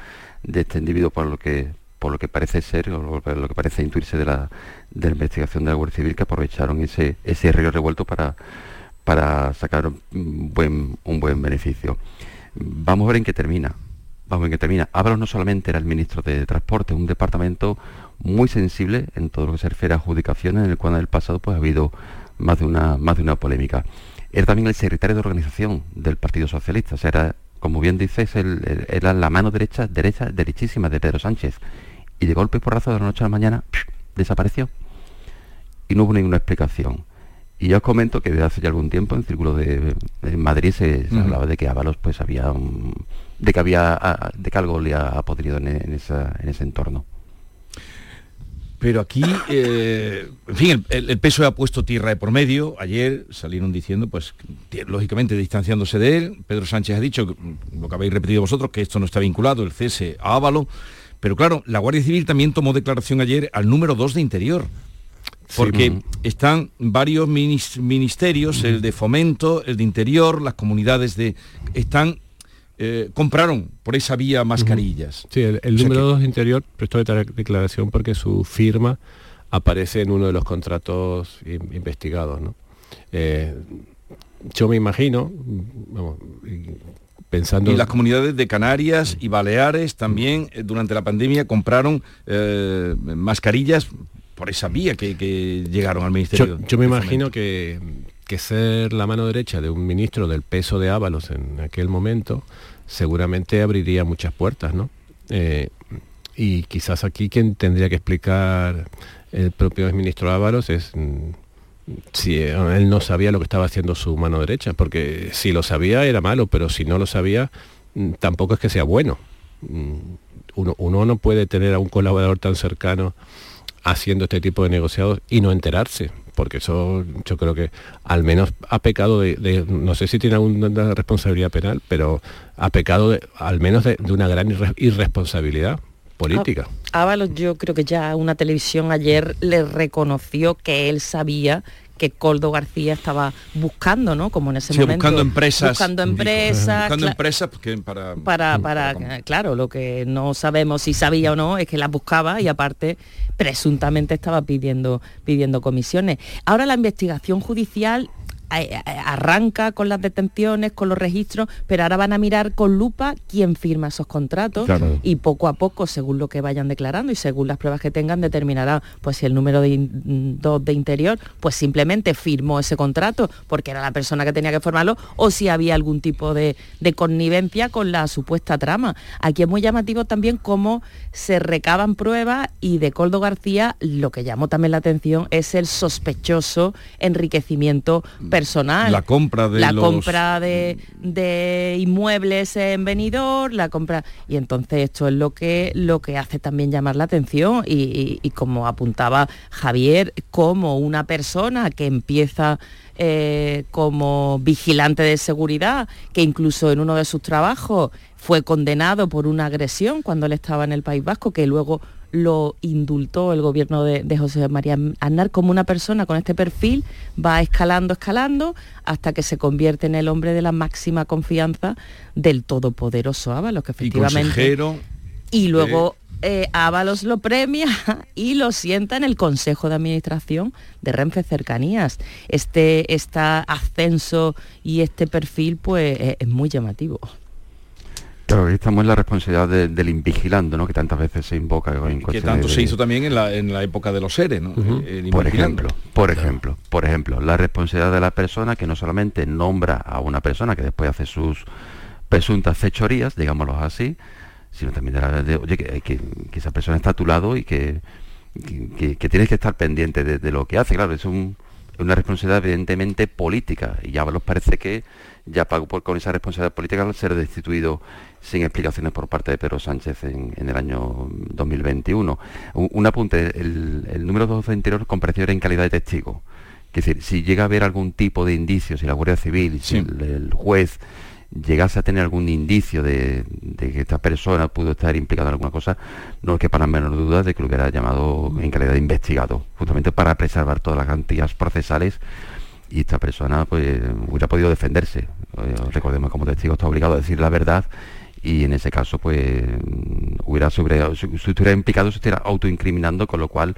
de este individuo por lo que por lo que parece ser o lo, que parece intuirse de la, de la investigación de la Guardia Civil que aprovecharon ese, ese río revuelto para, para sacar un buen, un buen beneficio. Vamos a ver en qué termina. Vamos a ver en qué termina. Ábalos no solamente era el ministro de Transporte, un departamento muy sensible en todo lo que se refiere a adjudicaciones, en el cual en el pasado pues, ha habido más de una, más de una polémica. Era también el secretario de organización del Partido Socialista, o sea, era, como bien dices, el- era la mano derecha, derecha, derechísima de Pedro Sánchez. Y de golpe y porrazo de la noche a la mañana desapareció. Y no hubo ninguna explicación. Y ya os comento que desde hace ya algún tiempo en círculo de, de Madrid se, hablaba de que Ábalos pues había un- de que había de que algo le ha podrido en, en esa- en ese entorno. Pero aquí, eh, en fin, el, el PSOE ha puesto tierra de por medio. Ayer salieron diciendo, pues, lógicamente distanciándose de él. Pedro Sánchez ha dicho, lo que habéis repetido vosotros, que esto no está vinculado, el cese a Ávalo. Pero claro, la Guardia Civil también tomó declaración ayer al número 2 de Interior. Porque Sí. están varios minis- ministerios, el de fomento, el de interior, las comunidades de. están. eh, compraron por esa vía mascarillas. Sí, el, el O sea número que- 2 de interior prestó de- declaración porque su firma aparece en uno de los contratos in- investigados. ¿no? Eh, yo me imagino, vamos, pensando... Y las comunidades de Canarias y Baleares también eh, durante la pandemia compraron eh, mascarillas por esa vía que, que llegaron al Ministerio. Yo, yo me imagino que, que ser la mano derecha de un ministro del peso de Ábalos en aquel momento seguramente abriría muchas puertas, ¿no? Eh, y quizás aquí quien tendría que explicar el propio ministro Ábalos es mm, si él no sabía lo que estaba haciendo su mano derecha, porque si lo sabía era malo, pero si no lo sabía mm, tampoco es que sea bueno. Mm, Uno, no puede tener a un colaborador tan cercano haciendo este tipo de negociados y no enterarse, porque eso yo creo que al menos ha pecado de, no sé si tiene alguna responsabilidad penal, pero ha pecado de- al menos de, una gran irre- irresponsabilidad política. Ábalos, yo creo que ya una televisión ayer le reconoció que él sabía que Coldo García estaba buscando, ¿no? Como en ese Sí, momento. buscando empresas. Buscando empresas. Buscando empresas porque para... para, para claro, lo que no sabemos si sabía o no es que las buscaba y aparte presuntamente estaba pidiendo, pidiendo comisiones. Ahora la investigación judicial arranca con las detenciones, con los registros, pero ahora van a mirar con lupa quién firma esos contratos Claro. y poco a poco, según lo que vayan declarando y según las pruebas que tengan, determinará pues si el número de, dos de interior pues simplemente firmó ese contrato porque era la persona que tenía que formarlo o si había algún tipo de, de connivencia con la supuesta trama. Aquí es muy llamativo también cómo se recaban pruebas y de Coldo García lo que llamó también la atención es el sospechoso enriquecimiento personal. La compra de la los- compra de, de inmuebles en venidor, la compra y entonces esto es lo que lo que hace también llamar la atención y, y- y como apuntaba Javier, como una persona que empieza eh, como vigilante de seguridad, que incluso en uno de sus trabajos fue condenado por una agresión cuando él estaba en el País Vasco, que luego lo indultó el gobierno de, de José María Aznar como una persona con este perfil va escalando, escalando, hasta que se convierte en el hombre de la máxima confianza del todopoderoso Ábalos, que Y efectivamente... consejero... Y luego eh, Ábalos lo premia y lo sienta en el Consejo de Administración de Renfe Cercanías. Este, este ascenso y este perfil pues es, es muy llamativo. Claro, ahí estamos en la responsabilidad de- del invigilando, ¿no? Que tantas veces se invoca en que tanto se hizo también en la, en la época de los seres, ¿no? El Por ejemplo, por ejemplo, por ejemplo, la responsabilidad de la persona que no solamente nombra a una persona que después hace sus presuntas fechorías, digámoslo así, sino también de, la- de, oye, que, que- que esa persona está a tu lado y que, que, que tienes que estar pendiente de, lo que hace. Claro, es un- una responsabilidad evidentemente política y ya nos parece que ya pagó por, con esa responsabilidad política al ser destituido sin explicaciones por parte de Pedro Sánchez en, en el año 2021. Un, un apunte, el, el número 2 anterior compareció en calidad de testigo. Es decir, si llega a haber algún tipo de indicio, si la Guardia Civil, si el, el juez llegase a tener algún indicio de, de que esta persona pudo estar implicada en alguna cosa, no es que para menor duda de que lo hubiera llamado en calidad de investigado, justamente para preservar todas las garantías procesales y esta persona pues hubiera podido defenderse. Eh, recordemos que como testigo está obligado a decir la verdad y en ese caso pues mm, hubiera sobre, estuviera implicado se estuviera autoincriminando, con lo cual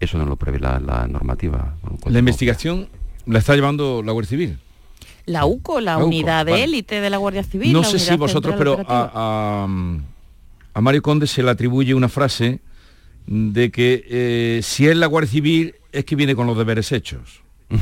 eso no lo prevé la, la normativa. La investigación la está llevando la Guardia Civil. La UCO, la, La UCO, unidad de vale. élite de la Guardia Civil. No sé si vosotros, pero a, a- a Mario Conde se le atribuye una frase de que eh, si es la Guardia Civil es que viene con los deberes hechos.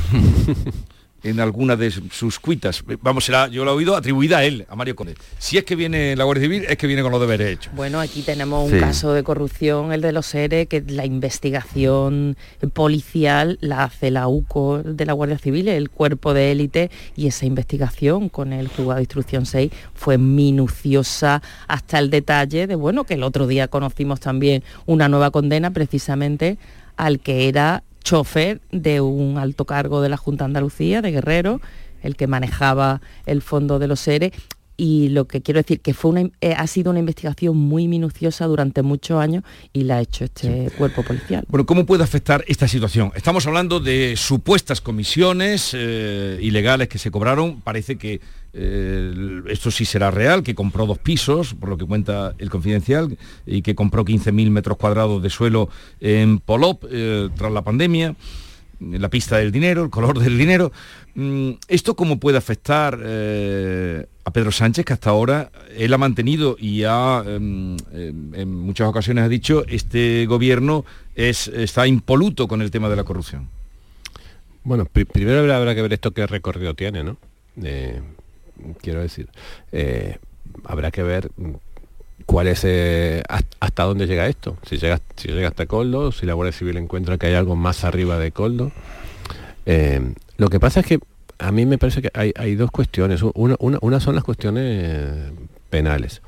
en alguna de sus cuitas. Vamos, será, yo lo he oído atribuida a él, a Mario Conde. Si es que viene la Guardia Civil, es que viene con los deberes hechos. Bueno, aquí tenemos un Sí. caso de corrupción, el de los seres, que la investigación policial la hace la UCO de la Guardia Civil, el cuerpo de élite, y esa investigación con el juzgado de instrucción 6 fue minuciosa hasta el detalle de, bueno, que el otro día conocimos también una nueva condena precisamente al que era chofer de un alto cargo de la Junta de Andalucía, de Guerrero, el que manejaba el fondo de los seres y lo que quiero decir que fue una, eh, ha sido una investigación muy minuciosa durante muchos años y la ha hecho este cuerpo policial. Bueno, ¿cómo puede afectar esta situación? Estamos hablando de supuestas comisiones eh, ilegales que se cobraron. Parece que eh, esto sí será real, que compró dos pisos, por lo que cuenta el confidencial, y que compró 15.000 metros cuadrados de suelo en Polop tras la pandemia. La pista del dinero, el color del dinero. Mm, ¿Esto cómo puede afectar eh, a Pedro Sánchez, que hasta ahora él ha mantenido y ha, em, em, en muchas ocasiones ha dicho, este gobierno es, está impoluto con el tema de la corrupción? Bueno, pri- primero habrá, que ver esto qué recorrido tiene, ¿no? Eh, quiero decir, eh, habrá que ver cuál es eh, has- hasta dónde llega esto. Si llega, si llega hasta Coldo, si la Guardia Civil encuentra que hay algo más arriba de Coldo. Lo que pasa es que a mí me parece que hay, hay dos cuestiones. Una, una- una son las cuestiones penales.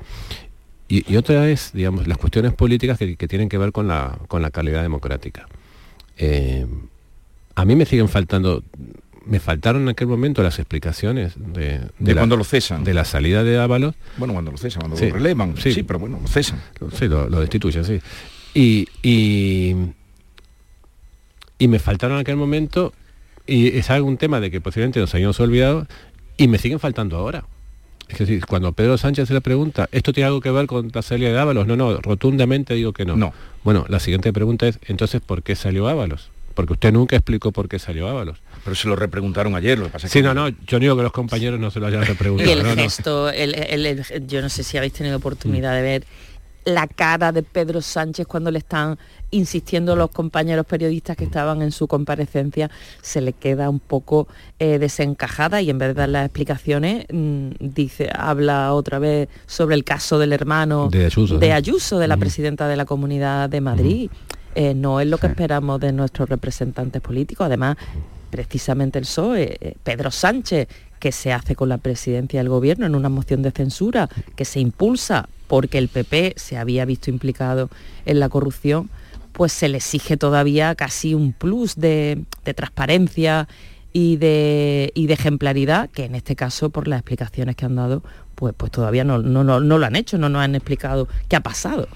Y, y otra es, digamos, las cuestiones políticas que, que tienen que ver con la, con la calidad democrática. Eh, a mí me siguen faltando, me faltaron en aquel momento las explicaciones de, De la- cuando lo cesan. de la salida de Ábalos. Bueno, cuando lo cesan, cuando Sí, lo relevan. sí. Sí, pero bueno, lo cesan. Sí, lo, lo destituyen, sí. Y, y, y me faltaron en aquel momento, y es algún tema de que posiblemente nos hayamos olvidado, y me siguen faltando ahora. Es decir, cuando Pedro Sánchez se le pregunta, ¿esto tiene algo que ver con la salida de Ábalos? No, no, rotundamente digo que no. No. Bueno, la siguiente pregunta es, entonces, ¿por qué salió Ábalos? Porque usted nunca explicó por qué salió Ábalos. Pero se lo repreguntaron ayer, lo que pasa es Sí, que- no, no, yo digo que los compañeros no se lo hayan Y repreguntado. el no, no. gesto, el- el- el- yo no sé si habéis tenido oportunidad de ver la cara de Pedro Sánchez cuando le están insistiendo los compañeros periodistas que estaban en su comparecencia, se le queda un poco eh, desencajada y en vez de dar las explicaciones, mm, dice, habla otra vez sobre el caso del hermano De Ayuso, de. Ayuso, de la presidenta de la Comunidad de Madrid. Eh, no es lo que esperamos de nuestros representantes políticos. Además, precisamente el PSOE, eh, Pedro Sánchez, que se hace con la presidencia del gobierno en una moción de censura, que se impulsa porque el PP se había visto implicado en la corrupción, pues se le exige todavía casi un plus de, de transparencia y de, y de ejemplaridad, que en este caso, por las explicaciones que han dado, pues, pues todavía no, no, no, no lo han hecho, no nos han explicado qué ha pasado.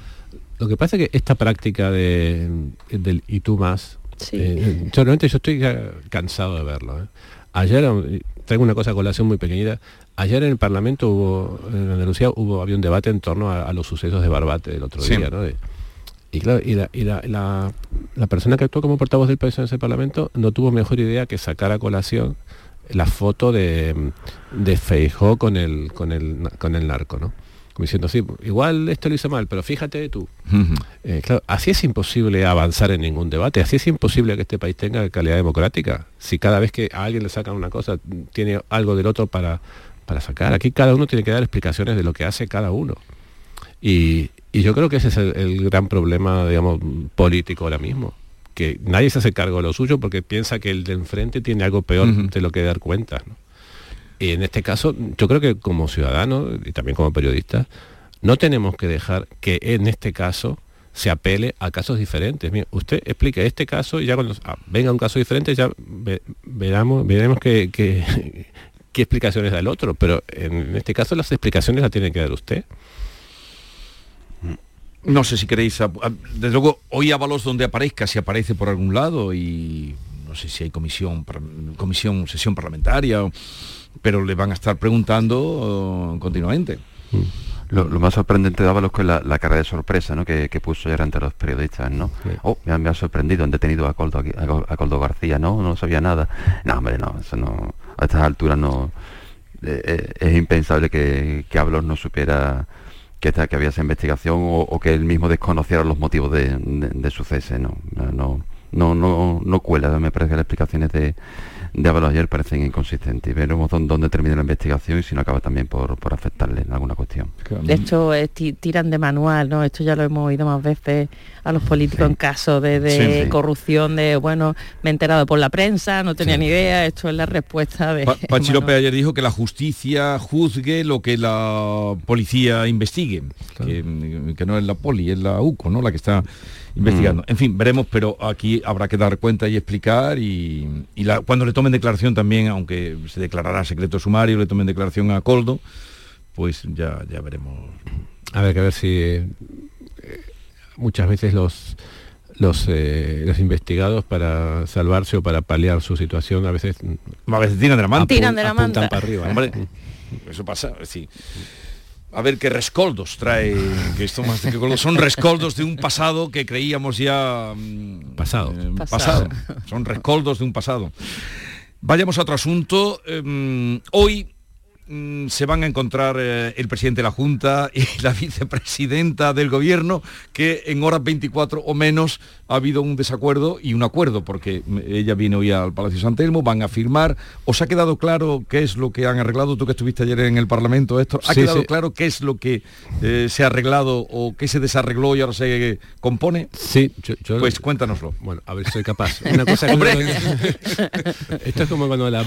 Lo que pasa es que esta práctica de, del y tú más, eh, yo realmente yo estoy cansado de verlo. ¿eh? Ayer, eh, traigo una cosa a colación muy pequeñita, ayer en el Parlamento hubo, en Andalucía hubo, había un debate en torno a, a los sucesos de Barbate del otro Sí. día, ¿no? De- y claro, y, la, y la- la- la persona que actuó como portavoz del país en ese Parlamento no tuvo mejor idea que sacar a colación la foto de, de Feijó con el, con el, con el narco, ¿no? Como diciendo, sí, igual esto lo hizo mal, pero fíjate tú. Eh, claro, así es imposible avanzar en ningún debate, así es imposible que este país tenga calidad democrática. Si cada vez que a alguien le sacan una cosa, tiene algo del otro para, para sacar. Aquí cada uno tiene que dar explicaciones de lo que hace cada uno. Y, y yo creo que ese es el, el gran problema, digamos, político ahora mismo que nadie se hace cargo de lo suyo porque piensa que el de enfrente tiene algo peor de lo que dar cuenta. ¿no? Y en este caso, yo creo que como ciudadanos y también como periodistas, no tenemos que dejar que en este caso se apele a casos diferentes. Mira, usted explique este caso y ya cuando ah, venga un caso diferente ya ve- veramos, veremos qué explicaciones da el otro, pero en este caso las explicaciones las tiene que dar usted. No sé si queréis... Desde luego, hoy Ábalos donde aparezca, si aparece por algún lado y no sé si hay comisión, comisión, sesión parlamentaria, pero le van a estar preguntando eh, continuamente. Lo, lo más sorprendente de Ábalos es la, la cara de sorpresa ¿no? que, que puso ayer ante los periodistas, ¿no? Oh, me ha, me ha sorprendido, han detenido a Coldo, aquí- a Col- a Coldo García, ¿no? No sabía nada. No, hombre, no, eso no, a estas alturas no, eh, eh, es impensable que, que Ábalos no supiera que, que había esa investigación o, que él mismo desconociera los motivos de, de- de su cese, ¿no? No, no, no, no cuela, me parece que las explicaciones de, de Ábalos ayer parecen inconsistentes. Veremos dónde, dónde termina la investigación y si no acaba también por, por afectarle en alguna cuestión. De hecho, es ti- tiran de manual, ¿no? Esto ya lo hemos oído más veces a los políticos en caso de, de Sí, sí. corrupción, de, bueno, me he enterado por la prensa, no tenía ni idea, esto es la respuesta de... Pa- Pachi. López ayer dijo que la justicia juzgue lo que la policía investigue, que, que no es la poli, es la UCO, ¿no? La que está investigando. En fin, veremos, pero aquí habrá que dar cuenta y explicar y, y la- cuando le tomen declaración también, aunque se declarará secreto sumario, le tomen declaración a Coldo, pues ya, ya veremos. A ver, que ver si eh, muchas veces los los, eh, los investigados para salvarse o para paliar su situación a veces a veces tiran de la manta. Tiran de la manta. para arriba. ¿eh? Hombre, eso pasa, sí. A ver qué rescoldos trae, que esto más que son rescoldos de un pasado que creíamos ya mm, Pasado. eh, Pasado. pasado. Son rescoldos de un pasado. Vayamos a otro asunto. Eh, hoy mm, se van a encontrar eh, el presidente de la Junta y la vicepresidenta del Gobierno, que en horas 24 o menos ha habido un desacuerdo y un acuerdo, porque mm, ella viene hoy al Palacio San Telmo, van a firmar. ¿Os ha quedado claro qué es lo que han arreglado? Tú que estuviste ayer en el Parlamento, Héctor, ¿ha Sí, quedado sí. claro qué es lo que eh, se ha arreglado o qué se desarregló y ahora se compone? Sí, yo, yo- Pues cuéntanoslo. Bueno, a ver si soy capaz. Una cosa Hombre. Esto es como cuando la,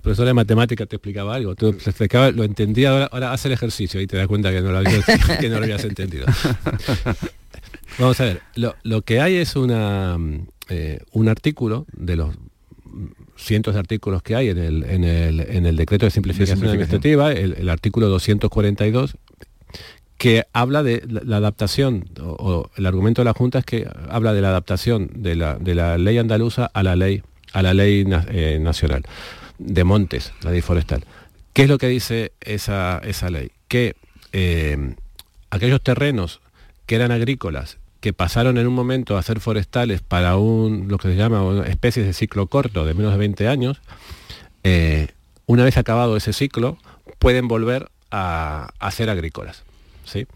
profesora de matemáticas te explicaba algo. Tú te explicaba, lo entendía, ahora, ahora haz el ejercicio y te das cuenta que no lo habías, que no lo habías entendido. Vamos a ver, lo, lo que hay es una, eh, un artículo de los cientos de artículos que hay en el, en el, en el decreto de simplificación, simplificación. administrativa, el, el artículo 242, que habla de la, la adaptación, o, o el argumento de la Junta es que habla de la adaptación de la, de la ley andaluza a la ley, a la ley eh, nacional de montes, la ley forestal. ¿Qué es lo que dice esa, esa ley? Que eh, aquellos terrenos que eran agrícolas, que pasaron en un momento a ser forestales para un, lo que se llama especies de ciclo corto de menos de 20 años, eh, una vez acabado ese ciclo, pueden volver a, a ser agrícolas. ¿sí?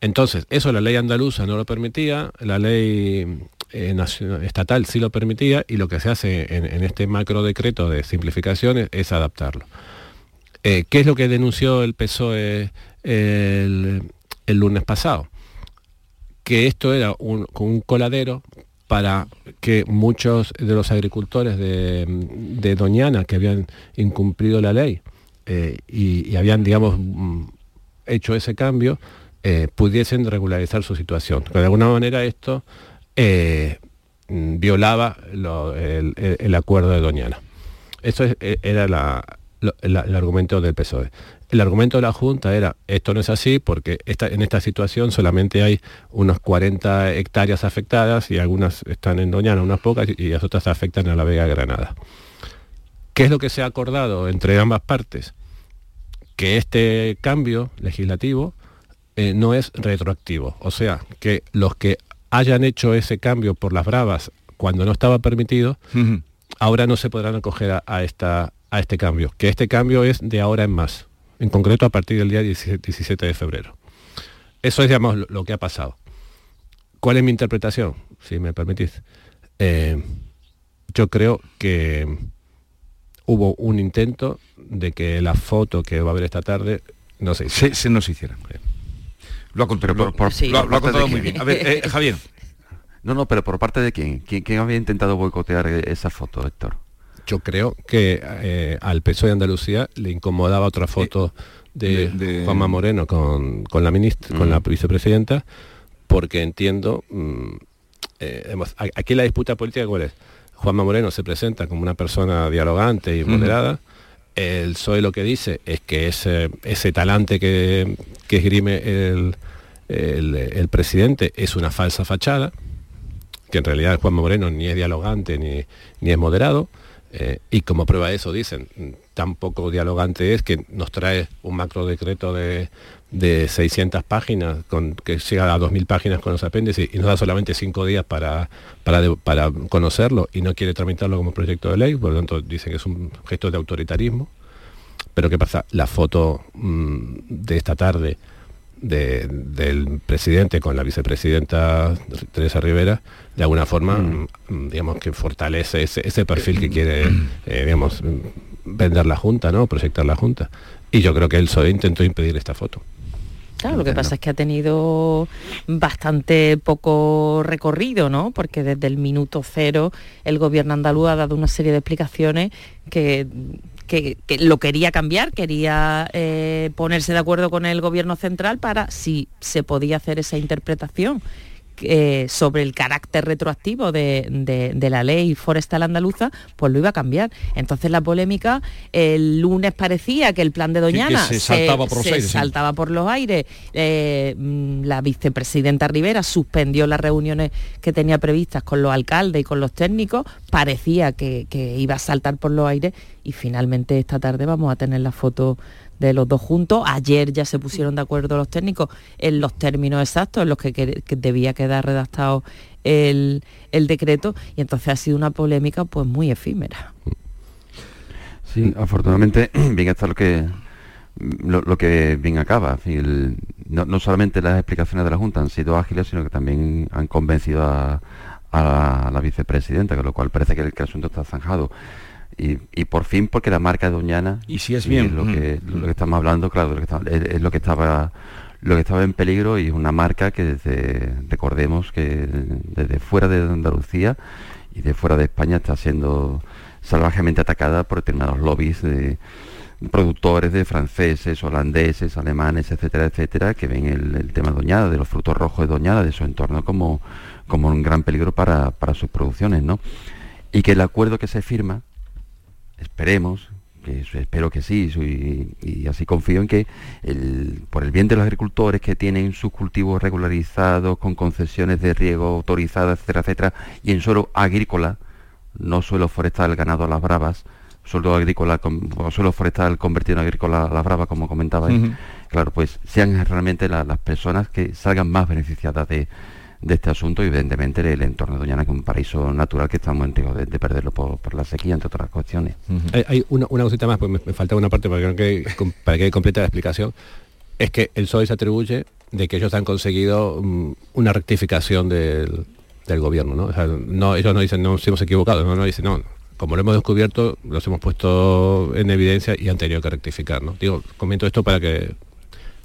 Entonces, eso la ley andaluza no lo permitía, la ley eh, estatal sí lo permitía y lo que se hace en, en este macro decreto de simplificaciones es adaptarlo. Eh, ¿Qué es lo que denunció el PSOE E el, el lunes pasado? Que esto era un, un coladero para que muchos de los agricultores de, de Doñana que habían incumplido la ley eh, y, habían, digamos, mm, hecho ese cambio, eh, pudiesen regularizar su situación. Pero de alguna manera esto eh, mm, violaba el, acuerdo de Doñana. Eso es- e- era la- lo- la- el argumento del PSOE. El argumento de la Junta era, esto no es así porque esta- en esta situación solamente hay unos 40 hectáreas afectadas y algunas están en Doñana, unas pocas, y las otras afectan a la Vega Granada. ¿Qué es lo que se ha acordado entre ambas partes? Que este cambio legislativo eh, no es retroactivo. O sea, que los que hayan hecho ese cambio por las bravas cuando no estaba permitido, ahora no se podrán acoger a, a esta, a este cambio. Que este cambio es de ahora en más. En concreto a partir del día 17 17 de febrero. Eso es, digamos, lo, que ha pasado. ¿Cuál es mi interpretación? Si me permitís. Eh, yo creo que hubo un intento de que la foto que va a haber esta tarde no se, se, se nos hiciera. Lo ha contado, lo ha- lo ha contado muy bien. A ver, eh, Javier. No, no, pero por parte de quién? ¿Quién, quién había intentado boicotear eh, esa foto, Héctor? Yo creo que eh, al PSOE de Andalucía le incomodaba otra foto de, de- de- Juanma Moreno con, con la ministra, con la vicepresidenta, porque entiendo, mm, eh, aquí la disputa política cuál es. Juanma Moreno se presenta como una persona dialogante y moderada. El PSOE lo que dice es que ese, ese talante que, que esgrime el, el- el presidente es una falsa fachada, que en realidad Juanma Moreno ni es dialogante ni, ni es moderado. Eh, y como prueba de eso dicen, tan poco dialogante es que nos trae un macro decreto de, de 600 páginas, con, que llega a 2.000 páginas con los apéndices y nos da solamente cinco días para, para, para conocerlo y no quiere tramitarlo como proyecto de ley, por lo tanto dicen que es un gesto de autoritarismo. Pero ¿qué pasa? La foto mm, de esta tarde de- del presidente con la vicepresidenta Teresa Rivera, de alguna forma, mm, digamos que fortalece ese, ese perfil que quiere, eh, digamos, mm, vender la Junta, ¿no? Proyectar la Junta. Y yo creo que el PSOE intentó impedir esta foto. Claro, lo que pasa es que ha tenido bastante poco recorrido, ¿no? Porque desde el minuto cero el gobierno andaluz ha dado una serie de explicaciones que, que- que lo quería cambiar, quería eh, ponerse de acuerdo con el gobierno central para si se podía hacer esa interpretación eh, sobre el carácter retroactivo de, de- de la ley forestal andaluza, pues lo iba a cambiar. Entonces la polémica el lunes parecía que el plan de Doñana se saltaba por los se aires, sí. saltaba por los aires. Eh, mm, la vicepresidenta Rivera suspendió las reuniones que tenía previstas con los alcaldes y con los técnicos. Parecía que, que iba a saltar por los aires y finalmente esta tarde vamos a tener la foto de los dos juntos. Ayer ya se pusieron de acuerdo los técnicos en los términos exactos en los que, debía quedar redactado el, el decreto y entonces ha sido una polémica pues muy efímera. Sí, afortunadamente, bien está lo que lo, que bien acaba. No, no solamente las explicaciones de la Junta han sido ágiles, sino que también han convencido a, la vicepresidenta, con lo cual parece que el asunto está zanjado. Y, y por fin, porque la marca de Doñana, Y si es bien, lo, mm. que, lo que estamos hablando, claro, es, es lo que estaba lo que estaba en peligro y es una marca que desde, recordemos que desde fuera de Andalucía y de fuera de España está siendo salvajemente atacada por determinados lobbies de productores de franceses, holandeses, alemanes, etcétera, etcétera, que ven el, el tema de Doñana, de los frutos rojos de Doñana, de su entorno como, como un gran peligro para, para sus producciones, ¿no? Y que el acuerdo que se firma, esperemos, que espero que sí, y, y así confío en que el- por el bien de los agricultores que tienen sus cultivos regularizados, con concesiones de riego autorizadas, etcétera, etcétera, y en suelo agrícola, no suelo forestal ganado a las bravas, suelo agrícola, con- o suelo forestal convertido en agrícola a las bravas, como comentaba claro, pues sean realmente la- las personas que salgan más beneficiadas de, de este asunto y evidentemente el entorno de Doñana, que es un paraíso natural que estamos en riesgo de, de perderlo por, por la sequía, entre otras cuestiones. Hay, hay una, una cosita más, pues me, me falta una parte para que, para que quede completa la explicación. Es que el PSOE se atribuye de que ellos han conseguido mm, una rectificación del, del gobierno, ¿no? O sea, no, ellos no dicen, no nos hemos equivocado, no, no dicen, no, como lo hemos descubierto, los hemos puesto en evidencia y han tenido que rectificar, ¿no? Digo, comento esto para que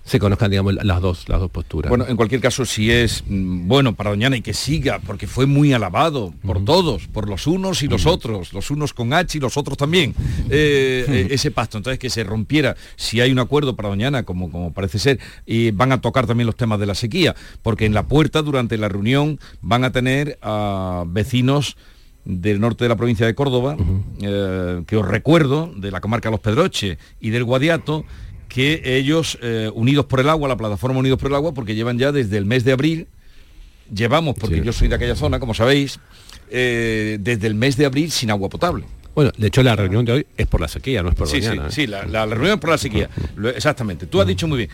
se conozcan, digamos, las dos, las dos posturas. Bueno, en cualquier caso, si es mm, bueno para Doñana y que siga, porque fue muy alabado por todos, por los unos y los otros, los unos con H y los otros también, eh, eh, ese pacto. Entonces, que se rompiera, si hay un acuerdo para Doñana, como, como parece ser, y van a tocar también los temas de la sequía, porque en la puerta, durante la reunión, van a tener a vecinos del norte de la provincia de Córdoba, eh, que os recuerdo, de la comarca Los Pedroches y del Guadiato, que ellos, eh, Unidos por el Agua, la plataforma Unidos por el Agua, porque llevan ya desde el mes de abril, llevamos, porque yo soy de aquella zona, como sabéis, eh, desde el mes de abril sin agua potable. Bueno, de hecho la reunión de hoy es por la sequía, no es por Sí, sí, Doñana, ¿eh? sí, la, la reunión es por la sequía. Lo- exactamente. Tú has dicho muy bien.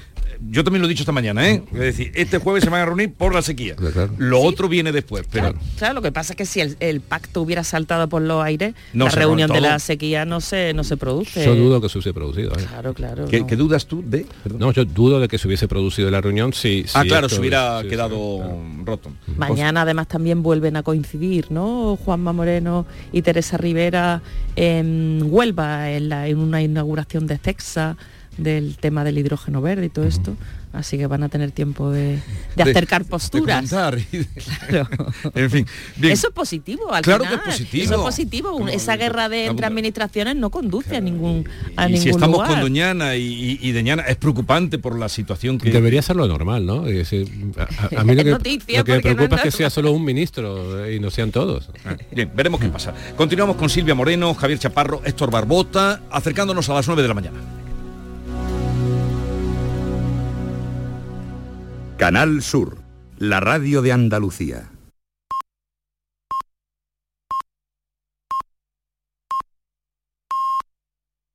Yo también lo he dicho esta mañana, ¿eh? Es decir, este jueves se van a reunir por la sequía. Lo otro viene después, pero... Claro, claro, lo que pasa es que si el, el pacto hubiera saltado por los aires, No la reunión de la sequía no se, no se produce. Yo dudo que se hubiese producido. ¿eh? Claro, claro. ¿Qué, no. qué dudas tú de...? No, yo dudo de que se hubiese producido la reunión si... ah, si claro, esto- se hubiera sí, sí, quedado claro. roto. Mañana además también vuelven a coincidir, ¿no? Juanma Moreno y Teresa Rivera en Huelva, en, la- en una inauguración de CEXA del tema del hidrógeno verde y todo esto. Así que van a tener tiempo de, acercar de posturas. de- Claro. En fin, bien. Eso es positivo, al Claro final. que es positivo. Eso es positivo. Esa guerra de entre administraciones no conduce a ningún a y ningún si estamos lugar. con Doñana y, y, y Doñana es preocupante por la situación que... Debería ser lo normal, ¿no? Es a, a- mí lo que, noticia lo que me no preocupa es es que sea solo un ministro eh, y no sean todos. Bien, veremos qué pasa. Continuamos con Silvia Moreno, Javier Chaparro, Héctor Barbota, acercándonos a las 9 de la mañana. Canal Sur, la radio de Andalucía.